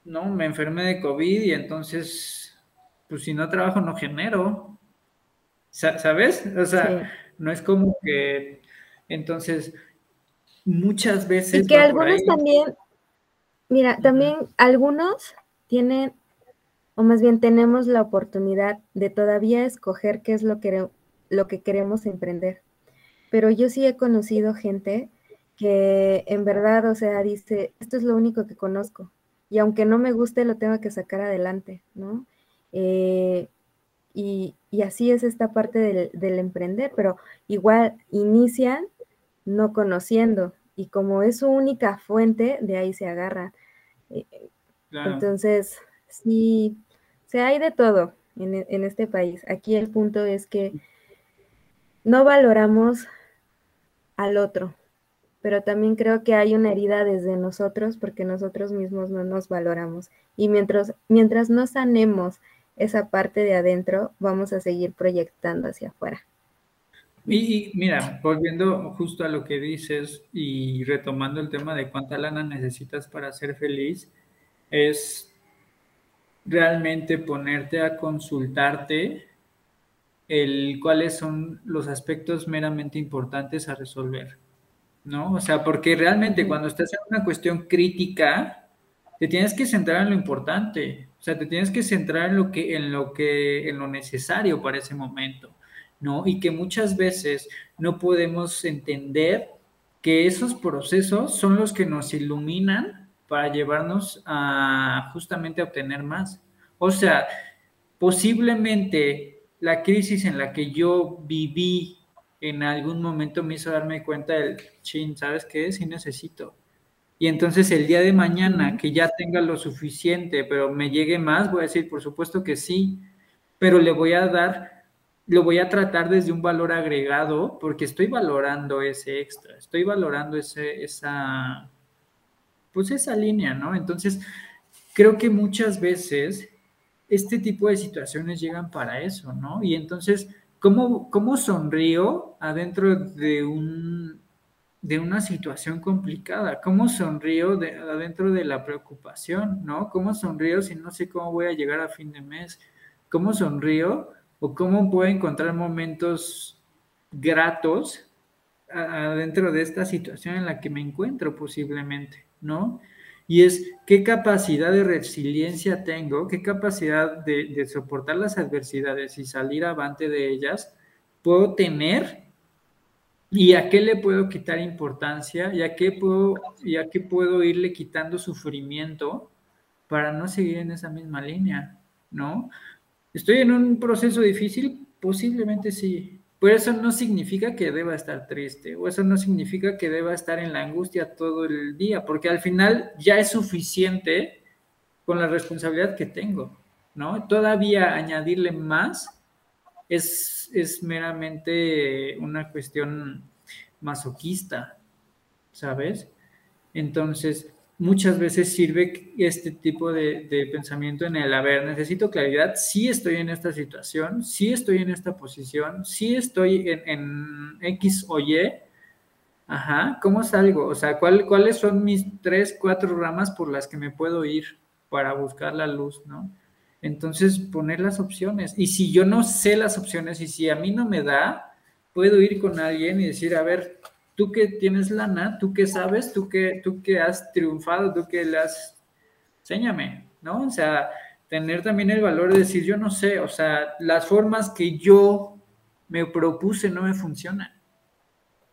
No, me enfermé de COVID y entonces, pues si no trabajo, no genero. ¿Sabes? O sea, no es como que, entonces, muchas veces... Y que algunos también Mira, también algunos tienen, o más bien tenemos la oportunidad de todavía escoger qué es lo que, lo que queremos emprender. Pero yo sí he conocido gente que en verdad, o sea, dice, esto es lo único que conozco. Y aunque no me guste, lo tengo que sacar adelante, ¿no? Eh, y, así es esta parte del, del, emprender, pero igual inician no conociendo. Y como es su única fuente, de ahí se agarra. Eh, entonces, sí, se hay de todo en, en este país. Aquí el punto es que no valoramos al otro, pero también creo que hay una herida desde nosotros porque nosotros mismos no nos valoramos. Y mientras, mientras no sanemos esa parte de adentro, vamos a seguir proyectando hacia afuera. Y, mira, volviendo justo a lo que dices y retomando el tema de cuánta lana necesitas para ser feliz, es realmente ponerte a consultarte el cuáles son los aspectos meramente importantes a resolver, ¿no? O sea, porque realmente cuando estás en una cuestión crítica, te tienes que centrar en lo importante, o sea, te tienes que centrar en lo que, en lo que, en lo necesario para ese momento, ¿no? Y que muchas veces no podemos entender que esos procesos son los que nos iluminan para llevarnos a justamente a obtener más. O sea, posiblemente la crisis en la que yo viví en algún momento me hizo darme cuenta del chin, ¿sabes qué? Sí necesito. Y entonces el día de mañana que ya tenga lo suficiente, pero me llegue más, voy a decir, por supuesto que sí, pero le voy a dar, lo voy a tratar desde un valor agregado, porque estoy valorando ese extra, estoy valorando ese, esa, pues esa línea, ¿no? Entonces, creo que muchas veces este tipo de situaciones llegan para eso, ¿no? Y entonces, ¿cómo, cómo sonrío adentro de un, de una situación complicada? ¿Cómo sonrío de, adentro de la preocupación, ¿no? ¿Cómo sonrío si no sé cómo voy a llegar a fin de mes? ¿Cómo sonrío o cómo puedo encontrar momentos gratos adentro de esta situación en la que me encuentro posiblemente, ¿no? Y es qué capacidad de resiliencia tengo, qué capacidad de, soportar las adversidades y salir avante de ellas puedo tener ¿Y a qué le puedo quitar importancia? ¿Y a qué puedo, y a qué puedo irle quitando sufrimiento para no seguir en esa misma línea? ¿No? ¿Estoy en un proceso difícil? Posiblemente sí. Pero eso no significa que deba estar triste o eso no significa que deba estar en la angustia todo el día, porque al final ya es suficiente con la responsabilidad que tengo, ¿no? Todavía añadirle más es, es meramente una cuestión masoquista, ¿sabes? Entonces, muchas veces sirve este tipo de, pensamiento en el, a ver, necesito claridad, sí estoy en esta situación, sí estoy en esta posición, sí estoy en, X o Y, ajá, ¿cómo salgo? O sea, ¿cuáles son mis tres, cuatro ramas por las que me puedo ir para buscar la luz, ¿no? Entonces, poner las opciones. Y si yo no sé las opciones y si a mí no me da, puedo ir con alguien y decir, a ver, tú que tienes lana, tú que sabes, tú que, tú que has triunfado, tú que le has, enséñame, ¿no? O sea, tener también el valor de decir, yo no sé, o sea, las formas que yo me propuse no me funcionan.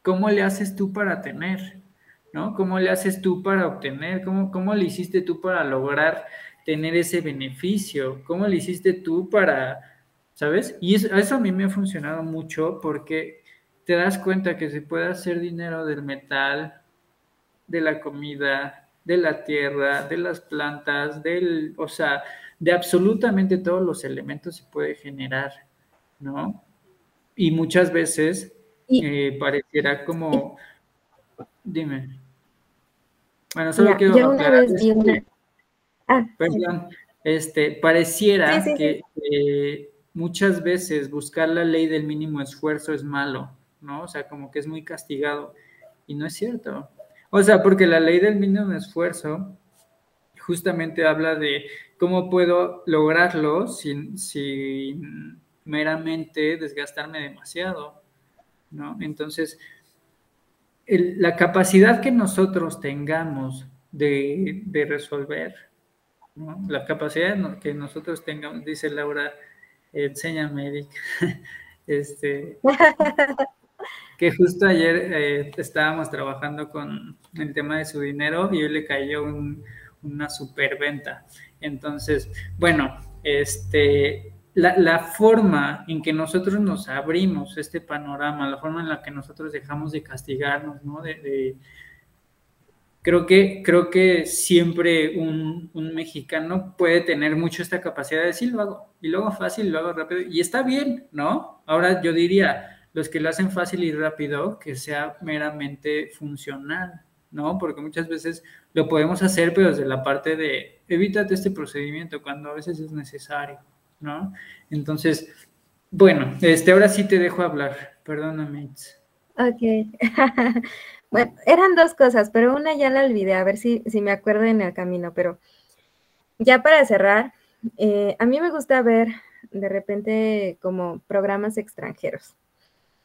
¿Cómo le haces tú para tener? ¿No? ¿Cómo le haces tú para obtener? ¿Cómo, cómo le hiciste tú para lograr tener ese beneficio? ¿Cómo le hiciste tú para, sabes? Y eso, eso a mí me ha funcionado mucho porque te das cuenta que se puede hacer dinero del metal, de la comida, de la tierra, de las plantas, del, o sea, de absolutamente todos los elementos se puede generar, ¿no? Y muchas veces eh, pareciera como, dime. Bueno, solo quiero yo una vez vi una... Ah, perdón, este, pareciera que muchas veces buscar la ley del mínimo esfuerzo es malo, ¿no? O sea, como que es muy castigado. Y no es cierto. O sea, porque la ley del mínimo esfuerzo justamente habla de cómo puedo lograrlo sin, sin meramente desgastarme demasiado, ¿no? Entonces, la capacidad que nosotros tengamos de, de resolver la capacidad que nosotros tengamos, dice Laura, enséñame, Eric, este, que justo ayer eh, estábamos trabajando con el tema de su dinero y hoy le cayó una superventa. Entonces, bueno, este, la, forma en que nosotros nos abrimos este panorama, la forma en la que nosotros dejamos de castigarnos, ¿no? De, creo, que, creo que siempre un, un, mexicano puede tener mucho esta capacidad de decir, lo hago, y lo hago fácil, lo hago rápido, y está bien, ¿no? Ahora yo diría, los que lo hacen fácil y rápido, que sea meramente funcional, ¿no? Porque muchas veces lo podemos hacer, pero desde la parte de evítate este procedimiento cuando a veces es necesario, ¿no? Entonces, bueno, este, ahora sí te dejo hablar, perdóname. Ok. bueno, eran dos cosas, pero una ya la olvidé, a ver si, si me acuerdo en el camino, pero ya para cerrar, eh, a mí me gusta ver de repente como programas extranjeros,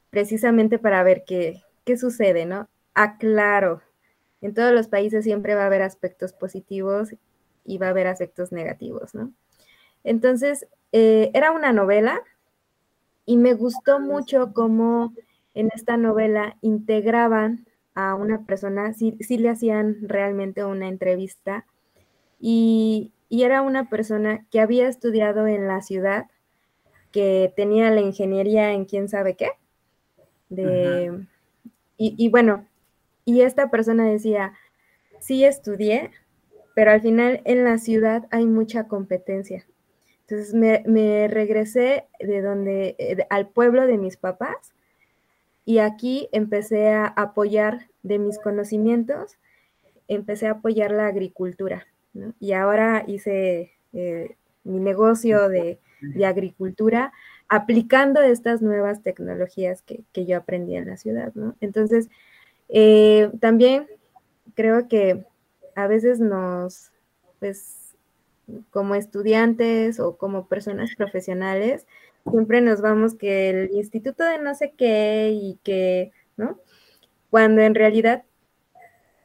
precisamente para ver qué, qué sucede, ¿no? Aclaro, en todos los países siempre va a haber aspectos positivos y va a haber aspectos negativos, ¿no? Entonces, eh, era una novela y me gustó mucho cómo en esta novela integraban a una persona, sí, le hacían realmente una entrevista y, era una persona que había estudiado en la ciudad, que tenía la ingeniería en quién sabe qué, de, y, bueno, y esta persona decía, sí estudié, pero al final en la ciudad hay mucha competencia. Entonces me, regresé de donde, eh, al pueblo de mis papás y aquí empecé a apoyar de mis conocimientos, empecé a apoyar la agricultura. Y ahora hice eh, mi negocio de, agricultura aplicando estas nuevas tecnologías que, que, yo aprendí en la ciudad. ¿no? Entonces, eh, también creo que a veces nos, pues, como estudiantes o como personas profesionales, siempre nos vamos que el instituto de no sé qué y que, ¿no? Cuando en realidad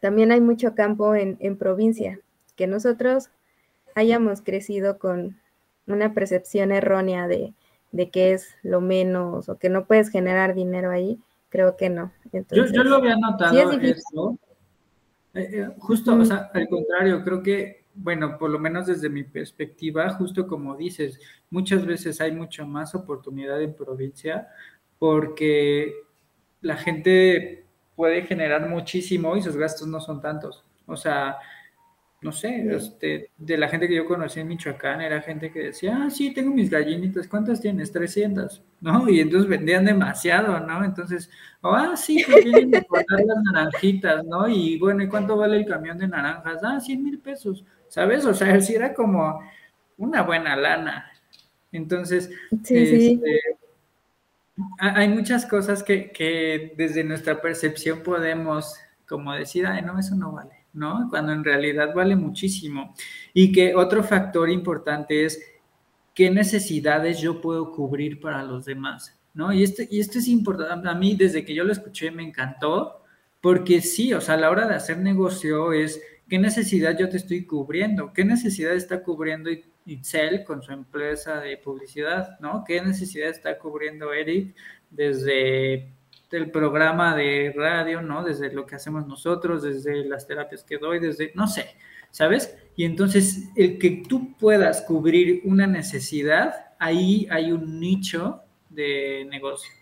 también hay mucho campo en, en provincia, que nosotros hayamos crecido con una percepción errónea de, de que es lo menos o que no puedes generar dinero ahí, creo que no. yo, yo, lo había notado eso. Eh, eh, justo, o sea, al contrario, creo que, bueno, por lo menos desde mi perspectiva, justo como dices, muchas veces hay mucho más oportunidad en provincia porque la gente puede generar muchísimo y sus gastos no son tantos. O sea, no sé, este, de la gente que yo conocí en Michoacán, era gente que decía, ah, sí, tengo mis gallinitas, ¿cuántas tienes? 300, ¿no? Y entonces vendían demasiado, ¿no? Entonces, ah, sí, pues vienen a cortar las naranjitas, ¿no? Y bueno, ¿y cuánto vale el camión de naranjas? Ah, 100 mil pesos, ¿sabes? O sea, sí era como una buena lana. Entonces, este, hay muchas cosas que, que desde nuestra percepción podemos como decir, ay, no, eso no vale. ¿No? Cuando en realidad vale muchísimo. Y que otro factor importante es qué necesidades yo puedo cubrir para los demás, ¿no? Y, este, y esto es importante, a mí desde que yo lo escuché me encantó, porque sí, o sea, a la hora de hacer negocio es qué necesidad yo te estoy cubriendo, qué necesidad está cubriendo Itzel con su empresa de publicidad, ¿no? ¿Qué necesidad está cubriendo Eric desde del programa de radio, ¿no? Desde lo que hacemos nosotros, desde las terapias que doy, desde, no sé, ¿sabes? Y entonces, el que tú puedas cubrir una necesidad, ahí hay un nicho de negocio,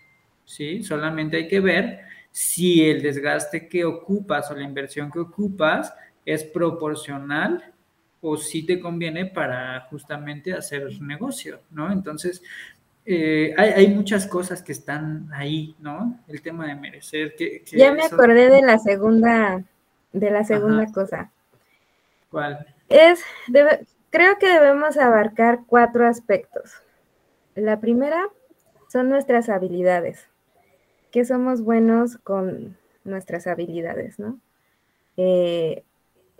¿sí? Solamente hay que ver si el desgaste que ocupas o la inversión que ocupas es proporcional o si te conviene para justamente hacer negocio, ¿no? Entonces, eh, hay, muchas cosas que están ahí, ¿no? El tema de merecer. Que, ya me acordé de la segunda, de la segunda cosa. ¿Cuál? Es, creo que debemos abarcar cuatro aspectos. La primera son nuestras habilidades, que somos buenos con nuestras habilidades, ¿no? Eh,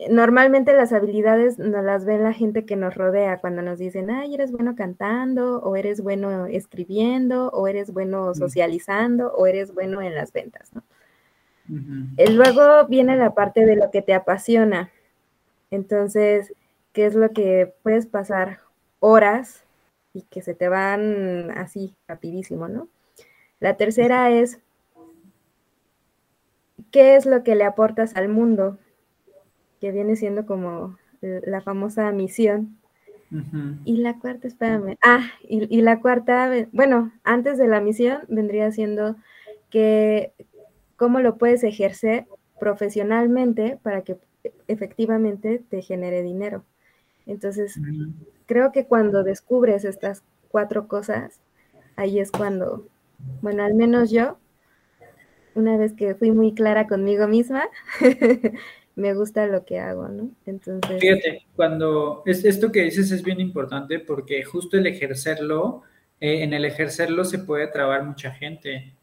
normalmente las habilidades nos las ve la gente que nos rodea cuando nos dicen, ay, eres bueno cantando, o eres bueno escribiendo, o eres bueno socializando, o eres bueno en las ventas, ¿no? Luego viene la parte de lo que te apasiona. Entonces, ¿qué es lo que puedes pasar horas y que se te van así rapidísimo, ¿no? La tercera es, ¿qué es lo que le aportas al mundo? Que viene siendo como la famosa misión. Y la cuarta, espérame. Ah, y, y, la cuarta, bueno, antes de la misión vendría siendo que cómo lo puedes ejercer profesionalmente para que efectivamente te genere dinero. Entonces, creo que cuando descubres estas cuatro cosas, ahí es cuando, bueno, al menos yo, una vez que fui muy clara conmigo misma, me gusta lo que hago, ¿no? Entonces... Fíjate, cuando es, esto que dices es bien importante porque justo el ejercerlo, eh, en el ejercerlo se puede trabar mucha gente,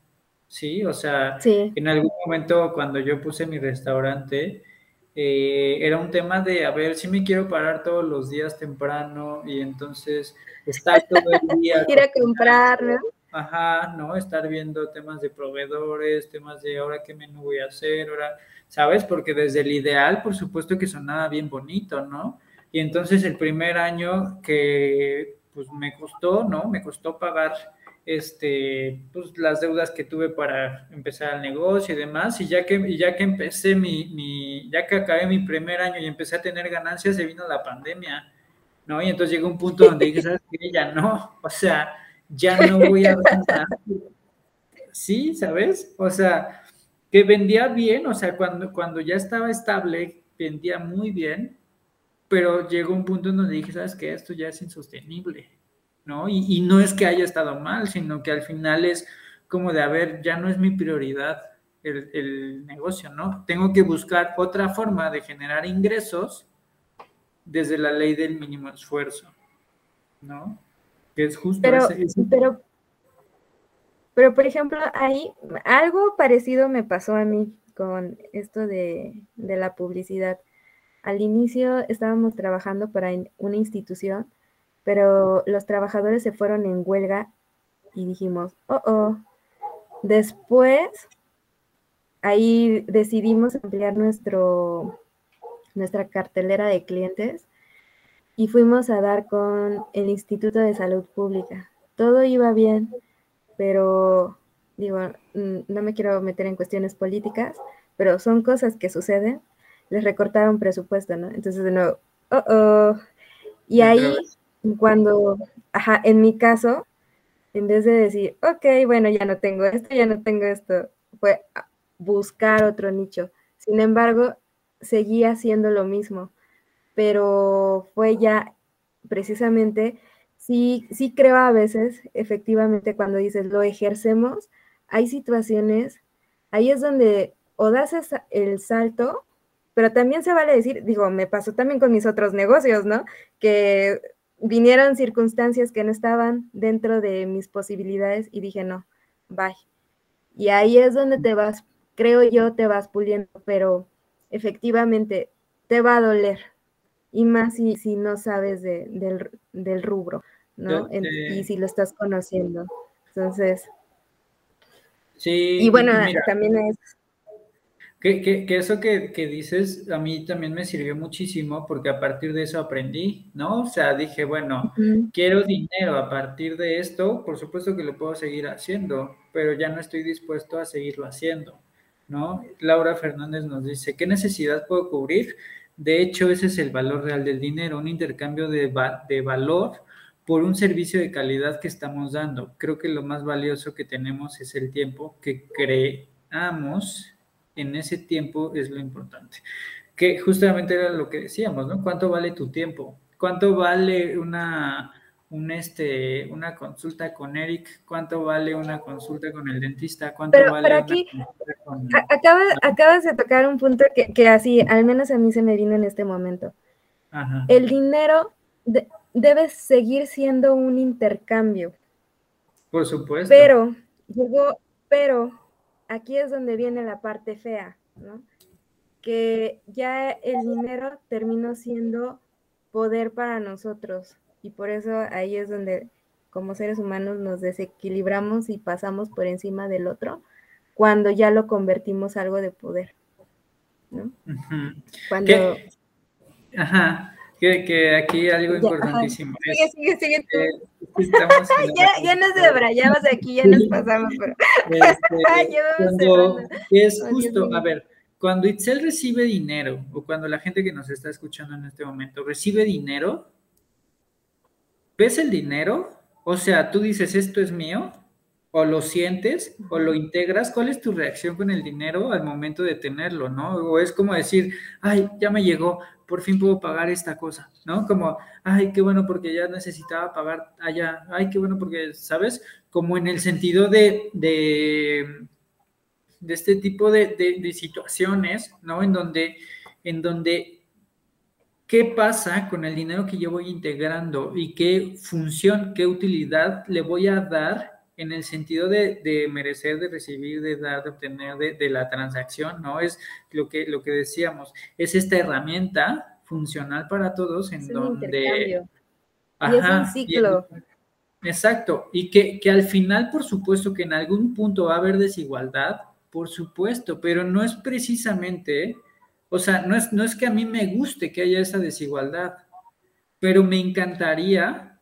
¿sí? O sea, en algún momento cuando yo puse mi restaurante, eh, era un tema de, a ver, si me quiero parar todos los días temprano y entonces estar todo el día. Ir a comprar, ¿no? Ajá, ¿no? Estar viendo temas de proveedores, temas de ahora qué menú voy a hacer, ahora, ¿sabes? Porque desde el ideal, por supuesto que sonaba bien bonito, ¿no? Y entonces el primer año que pues me costó, ¿no? Me costó pagar este, pues, las deudas que tuve para empezar el negocio y demás, y ya que, ya que empecé mi, mi, ya que acabé mi primer año y empecé a tener ganancias, se vino la pandemia, ¿no? Y entonces llegó un punto donde dije, ¿sabes qué? Ya no, o sea, ya no voy a. Sí, ¿sabes? O sea, que vendía bien, o sea, cuando, cuando ya estaba estable, vendía muy bien, pero llegó un punto en donde dije, ¿sabes qué? Esto ya es insostenible. ¿no? Y, no es que haya estado mal, sino que al final es como de, a ver, ya no es mi prioridad el, negocio, ¿no? Tengo que buscar otra forma de generar ingresos desde la ley del mínimo esfuerzo, ¿no? Que es justo pero, Pero, pero, por ejemplo, ahí algo parecido me pasó a mí con esto de, de la publicidad. Al inicio estábamos trabajando para una institución pero los trabajadores se fueron en huelga y dijimos, oh, oh. Después, ahí decidimos ampliar nuestro, nuestra cartelera de clientes y fuimos a dar con el Instituto de Salud Pública. Todo iba bien, pero digo, no me quiero meter en cuestiones políticas, pero son cosas que suceden. Les recortaron presupuesto, ¿no? Entonces, de nuevo, oh, oh. Y ahí cuando, ajá, en mi caso, en vez de decir, ok, bueno, ya no tengo esto, ya no tengo esto, fue buscar otro nicho. Sin embargo, seguía haciendo lo mismo, pero fue ya precisamente, sí, sí creo a veces, efectivamente, cuando dices lo ejercemos, hay situaciones, ahí es donde o das el salto, pero también se vale decir, digo, me pasó también con mis otros negocios, ¿no? Que vinieron circunstancias que no estaban dentro de mis posibilidades y dije, no, bye. Y ahí es donde te vas, creo yo, te vas puliendo, pero efectivamente te va a doler. Y más si, si no sabes del, rubro, ¿no? y si lo estás conociendo. Entonces. Sí. Y bueno, también es que, eso que, dices a mí también me sirvió muchísimo porque a partir de eso aprendí, ¿no? O sea, dije, bueno, quiero dinero a partir de esto, por supuesto que lo puedo seguir haciendo, pero ya no estoy dispuesto a seguirlo haciendo, ¿no? Laura Fernández nos dice, ¿qué necesidad puedo cubrir? De hecho, ese es el valor real del dinero, un intercambio de, de valor por un servicio de calidad que estamos dando. Creo que lo más valioso que tenemos es el tiempo que creamos en ese tiempo es lo importante. Que justamente era lo que decíamos, ¿no? ¿Cuánto vale tu tiempo? ¿Cuánto vale una, un este, una consulta con Eric? ¿Cuánto vale una consulta con el dentista? ¿Cuánto pero, vale pero aquí acabas, de tocar un punto que, así, al menos a mí se me vino en este momento. El dinero debe seguir siendo un intercambio. Por supuesto. Pero, llegó, pero aquí es donde viene la parte fea, ¿no? Que ya el dinero terminó siendo poder para nosotros y por eso ahí es donde como seres humanos nos desequilibramos y pasamos por encima del otro cuando ya lo convertimos algo de poder, ¿no? Cuando... Ajá. Que, aquí algo importantísimo. Sigue, sigue, sigue. Eh, ya, ya nos debrayamos aquí, ya nos pasamos. Pero... Este, es justo, a ver, cuando Itzel recibe dinero, o cuando la gente que nos está escuchando en este momento recibe dinero, ¿ves el dinero? O sea, tú dices, esto es mío, o lo sientes, o lo integras. ¿Cuál es tu reacción con el dinero al momento de tenerlo, no? O es como decir, ay, ya me llegó, por fin puedo pagar esta cosa, ¿no? Como, ay, qué bueno porque ya necesitaba pagar allá, ay, qué bueno porque, ¿sabes? Como en el sentido de, de, este tipo de, de, situaciones, ¿no? En donde, en donde, ¿qué pasa con el dinero que yo voy integrando y qué función, qué utilidad le voy a dar en el sentido de, merecer, de recibir, de dar, de obtener, de, la transacción, ¿no? Es lo que, lo que decíamos, es esta herramienta funcional para todos en donde... y es un ciclo. exacto, y que, que al final, por supuesto, que en algún punto va a haber desigualdad, por supuesto, pero no es precisamente, o sea, no es, no es que a mí me guste que haya esa desigualdad, pero me encantaría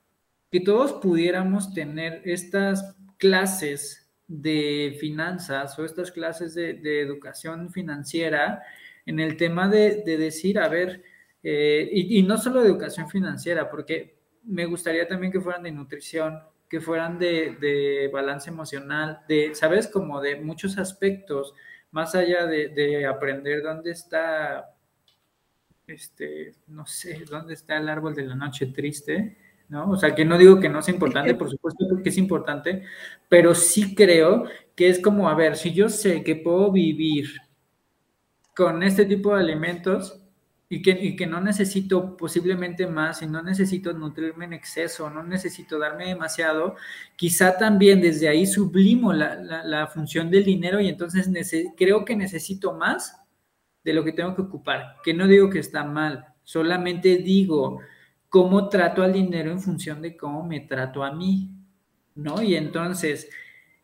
que todos pudiéramos tener estas clases de finanzas o estas clases de, educación financiera en el tema de, decir, a ver, eh, y, no solo de educación financiera, porque me gustaría también que fueran de nutrición, que fueran de, balance emocional, de, ¿sabes? Como de muchos aspectos, más allá de, aprender dónde está, este, no sé, dónde está el árbol de la noche triste, ¿no? O sea, que no digo que no sea importante, por supuesto que es importante, pero sí creo que es como, a ver, si yo sé que puedo vivir con este tipo de alimentos y que, y que no necesito posiblemente más y no necesito nutrirme en exceso, no necesito darme demasiado, quizá también desde ahí sublimo la, la, función del dinero y entonces creo que necesito más de lo que tengo que ocupar, que no digo que está mal, solamente digo, cómo trato al dinero en función de cómo me trato a mí, ¿no? Y entonces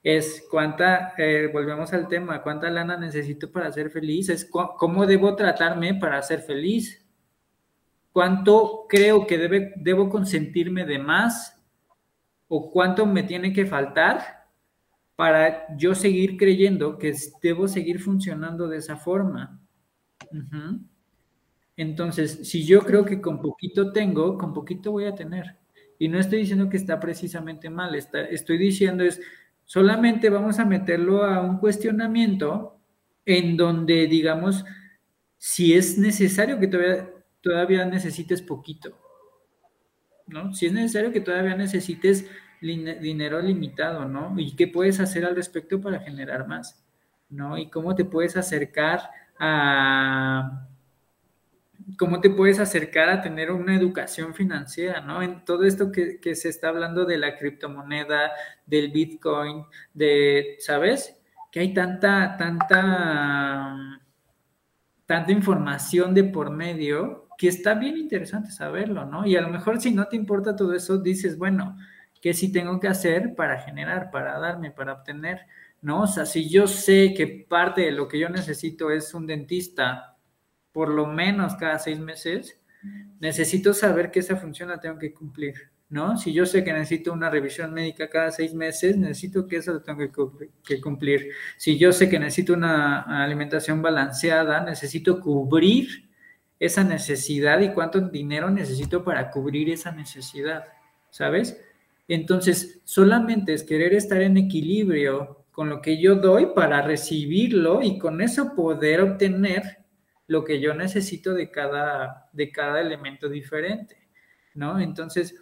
es cuánta, eh, volvemos al tema, cuánta lana necesito para ser feliz, es cómo debo tratarme para ser feliz, cuánto creo que debe, debo consentirme de más o cuánto me tiene que faltar para yo seguir creyendo que debo seguir funcionando de esa forma. Entonces, si yo creo que con poquito tengo, con poquito voy a tener. Y no estoy diciendo que está precisamente mal, estoy diciendo es, solamente vamos a meterlo a un cuestionamiento en donde digamos, si es necesario que todavía, todavía necesites poquito, ¿no? Si es necesario que todavía necesites dinero limitado, ¿no? Y qué puedes hacer al respecto para generar más, ¿no? Y cómo te puedes acercar a cómo te puedes acercar a tener una educación financiera, ¿no? En todo esto que, se está hablando de la criptomoneda, del Bitcoin, de, ¿sabes? Que hay tanta, tanta, tanta información de por medio que está bien interesante saberlo, ¿no? Y a lo mejor si no te importa todo eso, dices, bueno, ¿qué sí tengo que hacer para generar, para darme, para obtener? ¿No? O sea, si yo sé que parte de lo que yo necesito es un dentista, por lo menos cada seis meses, necesito saber que esa función la tengo que cumplir, ¿no? Si yo sé que necesito una revisión médica cada seis meses, necesito que eso lo tengo que cumplir. Si yo sé que necesito una alimentación balanceada, necesito cubrir esa necesidad y cuánto dinero necesito para cubrir esa necesidad, ¿sabes? Entonces, solamente es querer estar en equilibrio con lo que yo doy para recibirlo y con eso poder obtener lo que yo necesito de cada, de cada elemento diferente, ¿no? Entonces,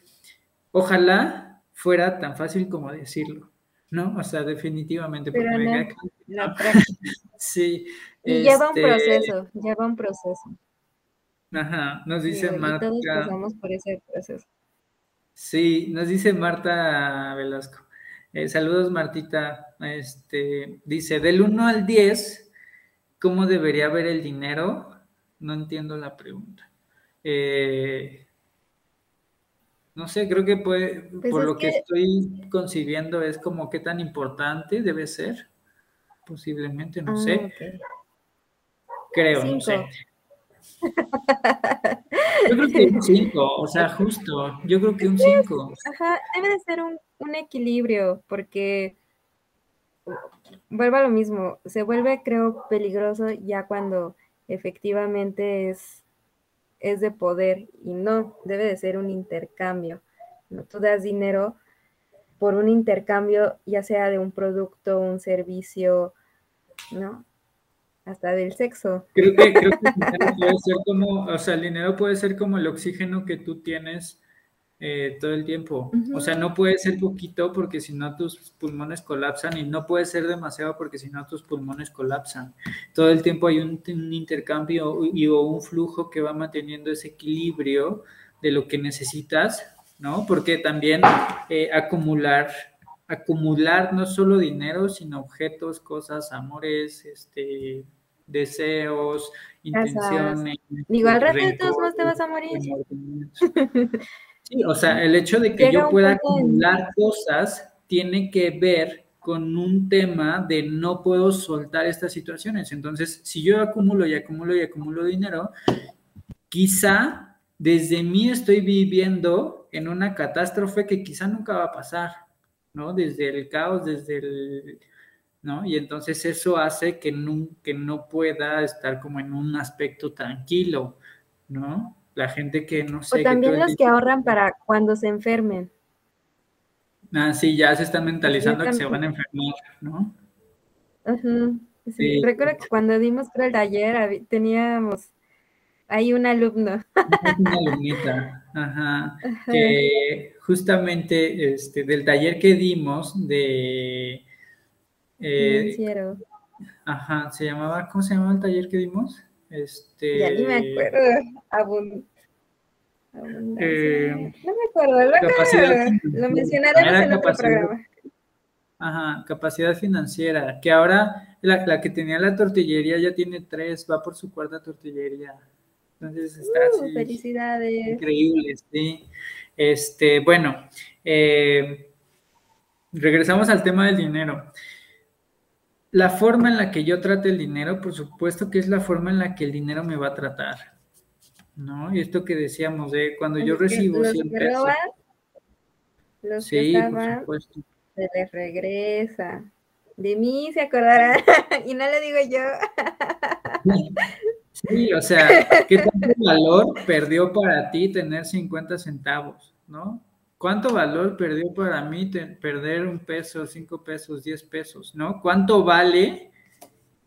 ojalá fuera tan fácil como decirlo, ¿no? O sea, definitivamente. Pero no, la sí. Y lleva un este proceso, lleva un proceso. Ajá, nos dice Marta. todos pasamos por ese proceso. Sí, nos dice Marta Velasco. Eh, saludos, Martita. Este, dice, del 1 al 10, ¿Cómo debería ver el dinero? No entiendo la pregunta. Eh, no sé, creo que puede, pues por lo que, estoy concibiendo es como qué tan importante debe ser. Posiblemente, no sé. Ah, creo, no sé. Yo creo que un 5, o sea, justo, yo creo que un 5. Ajá, debe de ser un, un equilibrio, porque vuelvo a lo mismo, se vuelve, creo, peligroso ya cuando efectivamente es, es de poder y no, debe de ser un intercambio. ¿no? Tú das dinero por un intercambio, ya sea de un producto, un servicio, ¿no? Hasta del sexo. Creo que, creo que el dinero puede ser como, o sea, el dinero puede ser como el oxígeno que tú tienes eh, todo el tiempo. O sea, no puede ser poquito porque si no tus pulmones colapsan y no puede ser demasiado porque si no tus pulmones colapsan. Todo el tiempo hay un, intercambio y, o un flujo que va manteniendo ese equilibrio de lo que necesitas, ¿no? Porque también eh, acumular, acumular no solo dinero, sino objetos, cosas, amores, este, deseos, intenciones. Digo, al rato de todos más te vas a morir. Sí, o sea, el hecho de que yo pueda acumular cosas tiene que ver con un tema de no puedo soltar estas situaciones. Entonces, si yo acumulo y acumulo y acumulo dinero, quizá desde mí estoy viviendo en una catástrofe que quizá nunca va a pasar, ¿no? Desde el caos, desde el, ¿no? Y entonces eso hace que no, que no pueda estar como en un aspecto tranquilo, ¿no? La gente que no sé. O también los que ahorran para cuando se enfermen. Ah, sí, ya se están mentalizando que se van a enfermar, ¿no? sí. Recuerdo que cuando dimos el taller teníamos ahí un alumno. Una alumnita, ajá, que justamente este, del taller que dimos de... Eh, ajá, se llamaba, ¿cómo se llamaba el taller que dimos? Este... Ya ni me acuerdo. Eh, no me acuerdo, lo mencionaremos en otro programa. Ajá, capacidad financiera, que ahora la, que tenía la tortillería ya tiene tres, va por su cuarta tortillería. Entonces está uh, así. Felicidades. Increíble, sí. Este, bueno, eh, regresamos al tema del dinero. La forma en la que yo trate el dinero, por supuesto que es la forma en la que el dinero me va a tratar. ¿No? Y esto que decíamos de cuando yo recibo los pesos. los sí, que por supuesto. se les regresa. De mí se acordará y no le digo yo. Sí, o sea, ¿qué tanto valor perdió para ti tener 50 centavos, no? ¿Cuánto valor perdió para mí perder un peso, cinco pesos, diez pesos, ¿no? ¿Cuánto vale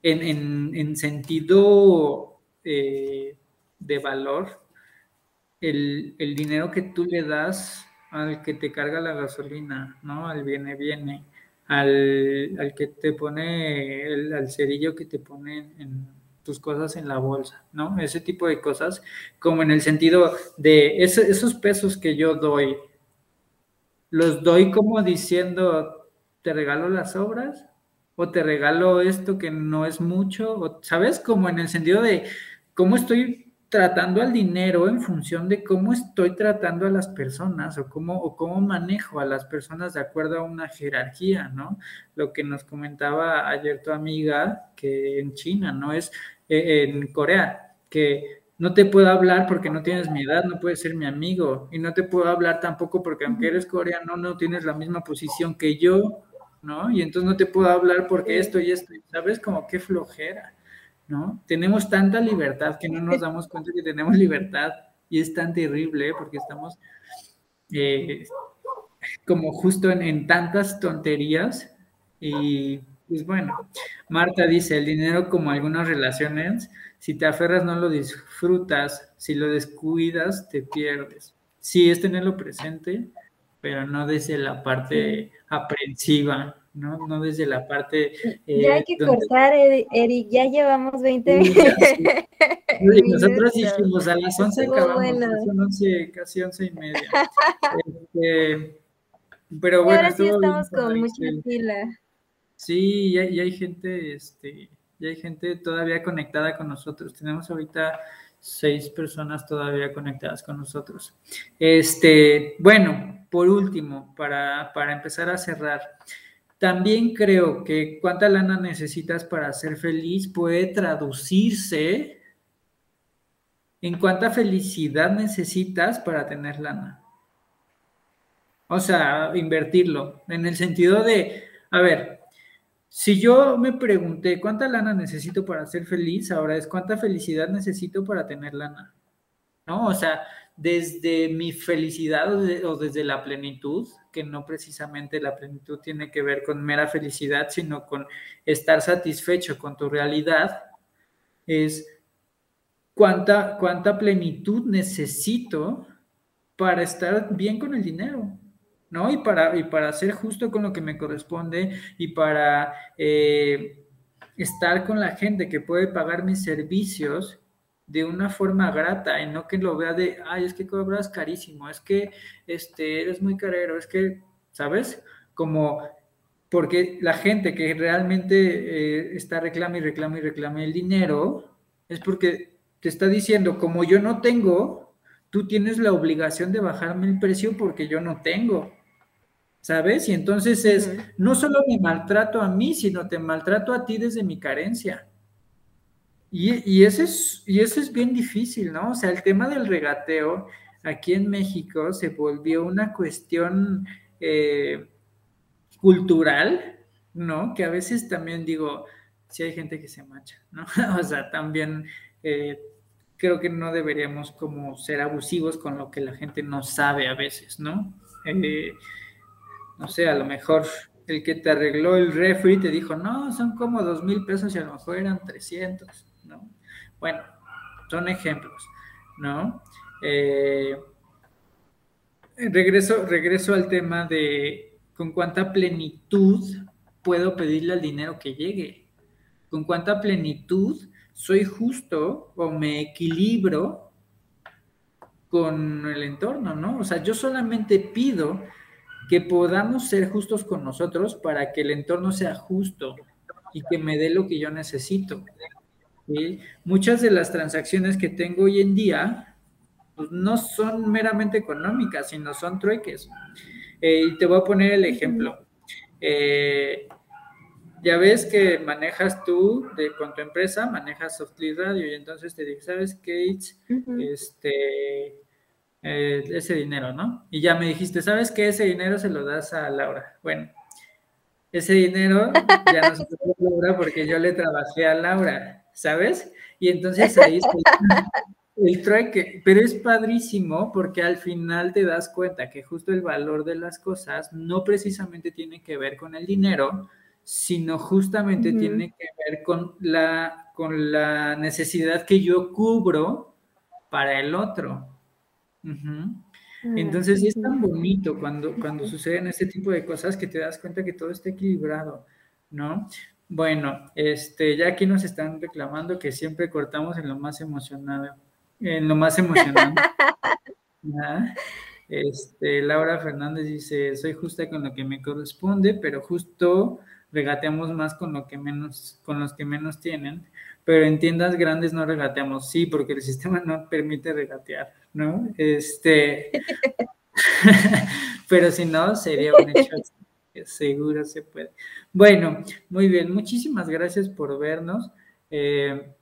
en, sentido eh, de valor el, dinero que tú le das al que te carga la gasolina, ¿no? Al viene, viene, al, que te pone, el, al cerillo que te pone en tus cosas en la bolsa, ¿no? Ese tipo de cosas, como en el sentido de esos pesos que yo doy los doy como diciendo, te regalo las obras o te regalo esto que no es mucho, o, ¿sabes? Como en el sentido de cómo estoy tratando al dinero en función de cómo estoy tratando a las personas o cómo, o cómo manejo a las personas de acuerdo a una jerarquía, ¿no? Lo que nos comentaba ayer tu amiga que en China, ¿no? Es eh, en Corea, que no te puedo hablar porque no tienes mi edad, no puedes ser mi amigo, y no te puedo hablar tampoco porque aunque eres coreano, no tienes la misma posición que yo, ¿no? Y entonces no te puedo hablar porque esto y esto, ¿sabes? Como qué flojera, ¿no? Tenemos tanta libertad que no nos damos cuenta que tenemos libertad y es tan terrible porque estamos eh, como justo en, en tantas tonterías y pues bueno, Marta dice, el dinero como algunas relaciones si te aferras no lo disfrutas, si lo descuidas te pierdes. Sí es tenerlo presente, pero no desde la parte aprensiva, ¿no? No desde la parte... Eh, ya hay que cortar, Eric, ya llevamos 20 minutos. nosotros dijimos a las 11 acabamos, son 11, casi 11 y media. Este, pero bueno, ahora sí estamos con mucha fila. Sí, y hay, y hay gente, este, y hay gente todavía conectada con nosotros. Tenemos ahorita seis personas todavía conectadas con nosotros. Este, bueno, por último, para, para empezar a cerrar, también creo que cuánta lana necesitas para ser feliz puede traducirse en cuánta felicidad necesitas para tener lana. O sea, invertirlo, en el sentido de, a ver, si yo me pregunté cuánta lana necesito para ser feliz, ahora es cuánta felicidad necesito para tener lana. ¿No? O sea, desde mi felicidad o, desde la plenitud, que no precisamente la plenitud tiene que ver con mera felicidad, sino con estar satisfecho con tu realidad, es cuánta, cuánta plenitud necesito para estar bien con el dinero. ¿No? Y para, y para ser justo con lo que me corresponde y para eh, estar con la gente que puede pagar mis servicios de una forma grata y no que lo vea de, ay, es que cobras carísimo, es que este, eres muy carero, es que, ¿sabes? Como, porque la gente que realmente eh, está reclama y reclama y reclama el dinero, es porque te está diciendo, como yo no tengo, tú tienes la obligación de bajarme el precio porque yo no tengo. ¿Sabes? Y entonces es, no solo me maltrato a mí, sino te maltrato a ti desde mi carencia. Y, y, ese es, y eso es bien difícil, ¿no? O sea, el tema del regateo aquí en México se volvió una cuestión eh, cultural, ¿no? Que a veces también digo, si hay gente que se macha, ¿no? o sea, también eh, creo que no deberíamos como ser abusivos con lo que la gente no sabe a veces, ¿no? Eh, no sé, a lo mejor el que te arregló el refri te dijo, no, son como dos mil pesos y a lo mejor eran 300, ¿no? Bueno, son ejemplos, ¿no? Eh, regreso, regreso al tema de con cuánta plenitud puedo pedirle al dinero que llegue, con cuánta plenitud soy justo o me equilibro con el entorno, ¿no? O sea, yo solamente pido que podamos ser justos con nosotros para que el entorno sea justo y que me dé lo que yo necesito. Muchas de las transacciones que tengo hoy en día pues, no son meramente económicas, sino son trueques. Eh, y te voy a poner el ejemplo. Eh, ya ves que manejas tú de, con tu empresa, manejas Softly Radio y entonces te digo, ¿sabes qué? Este, eh, ese dinero, ¿no? Y ya me dijiste, ¿sabes qué? Ese dinero se lo das a Laura. Bueno, ese dinero ya no se lo a Laura porque yo le trabajé a Laura, ¿sabes? Y entonces ahí está el trueque, pero es padrísimo porque al final te das cuenta que justo el valor de las cosas no precisamente tiene que ver con el dinero, sino justamente tiene que ver con la, con la necesidad que yo cubro para el otro. Ah, Entonces, es tan bonito cuando, cuando suceden este tipo de cosas que te das cuenta que todo está equilibrado, ¿no? Bueno, este, ya aquí nos están reclamando que siempre cortamos en lo más emocionado, en lo más emocionante. Este, Laura Fernández dice, soy justa con lo que me corresponde, pero justo regateamos más con lo que menos, con los que menos tienen pero en tiendas grandes no regateamos, sí, porque el sistema no permite regatear, ¿no? Este, pero si no, sería un hecho seguro se puede. Bueno, muy bien, muchísimas gracias por vernos. Eh,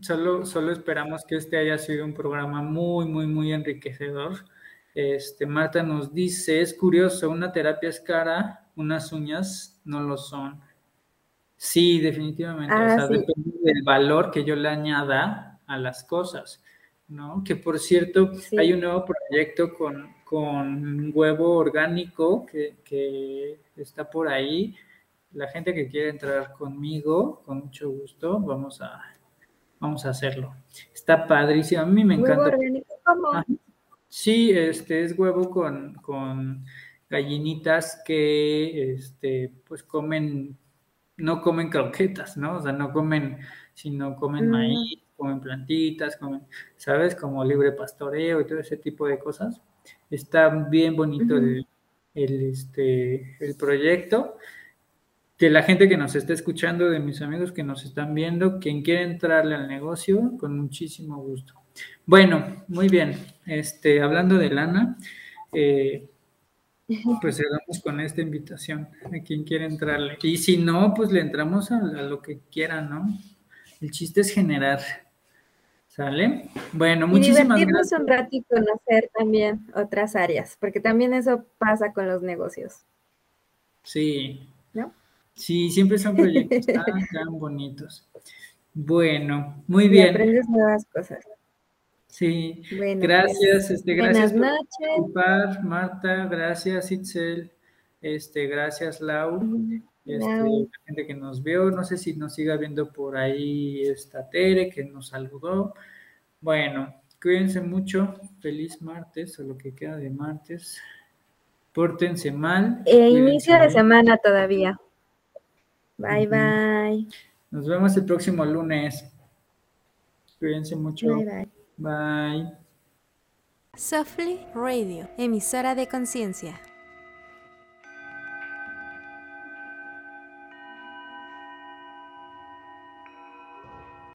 solo, solo esperamos que este haya sido un programa muy, muy, muy enriquecedor. Este, Marta nos dice, es curioso, una terapia es cara, unas uñas no lo son. Sí, definitivamente. o ah, sea, depende del valor que yo le añada a las cosas, ¿no? Que por cierto, hay un nuevo proyecto con, con huevo orgánico que, que, está por ahí. La gente que quiere entrar conmigo, con mucho gusto, vamos a, vamos a hacerlo. Está padrísimo. A mí me encanta. ¿Huevo orgánico cómo? Sí, este es huevo con, con gallinitas que este, pues comen no comen croquetas, ¿no? O sea, no comen, sino comen mm. maíz, comen plantitas, comen, ¿sabes? Como libre pastoreo y todo ese tipo de cosas. Está bien bonito el, este, el proyecto. De la gente que nos está escuchando, de mis amigos que nos están viendo, quien quiere entrarle al negocio, con muchísimo gusto. Bueno, muy bien. Este, hablando de lana, eh, pues cerramos con esta invitación a quien quiera entrarle. Y si no, pues le entramos a, lo que quiera, ¿no? El chiste es generar. ¿Sale? Bueno, muchísimas y gracias. un rato y conocer también otras áreas, porque también eso pasa con los negocios. Sí. ¿No? Sí, siempre son proyectos tan, tan bonitos. Bueno, muy bien. aprendes nuevas cosas. Sí, Bueno, gracias, pues, este, buenas gracias por noches. participar, Marta, gracias, Itzel, este, gracias, Lau, este, la gente que nos vio, no sé si nos siga viendo por ahí esta Tere que nos saludó. Bueno, cuídense mucho, feliz martes, o lo que queda de martes. Pórtense mal. Cuídense inicio de semana todavía. Bye, bye. Nos vemos el próximo lunes. Cuídense mucho. Bye, bye. Bye. Softly Radio, emisora de conciencia.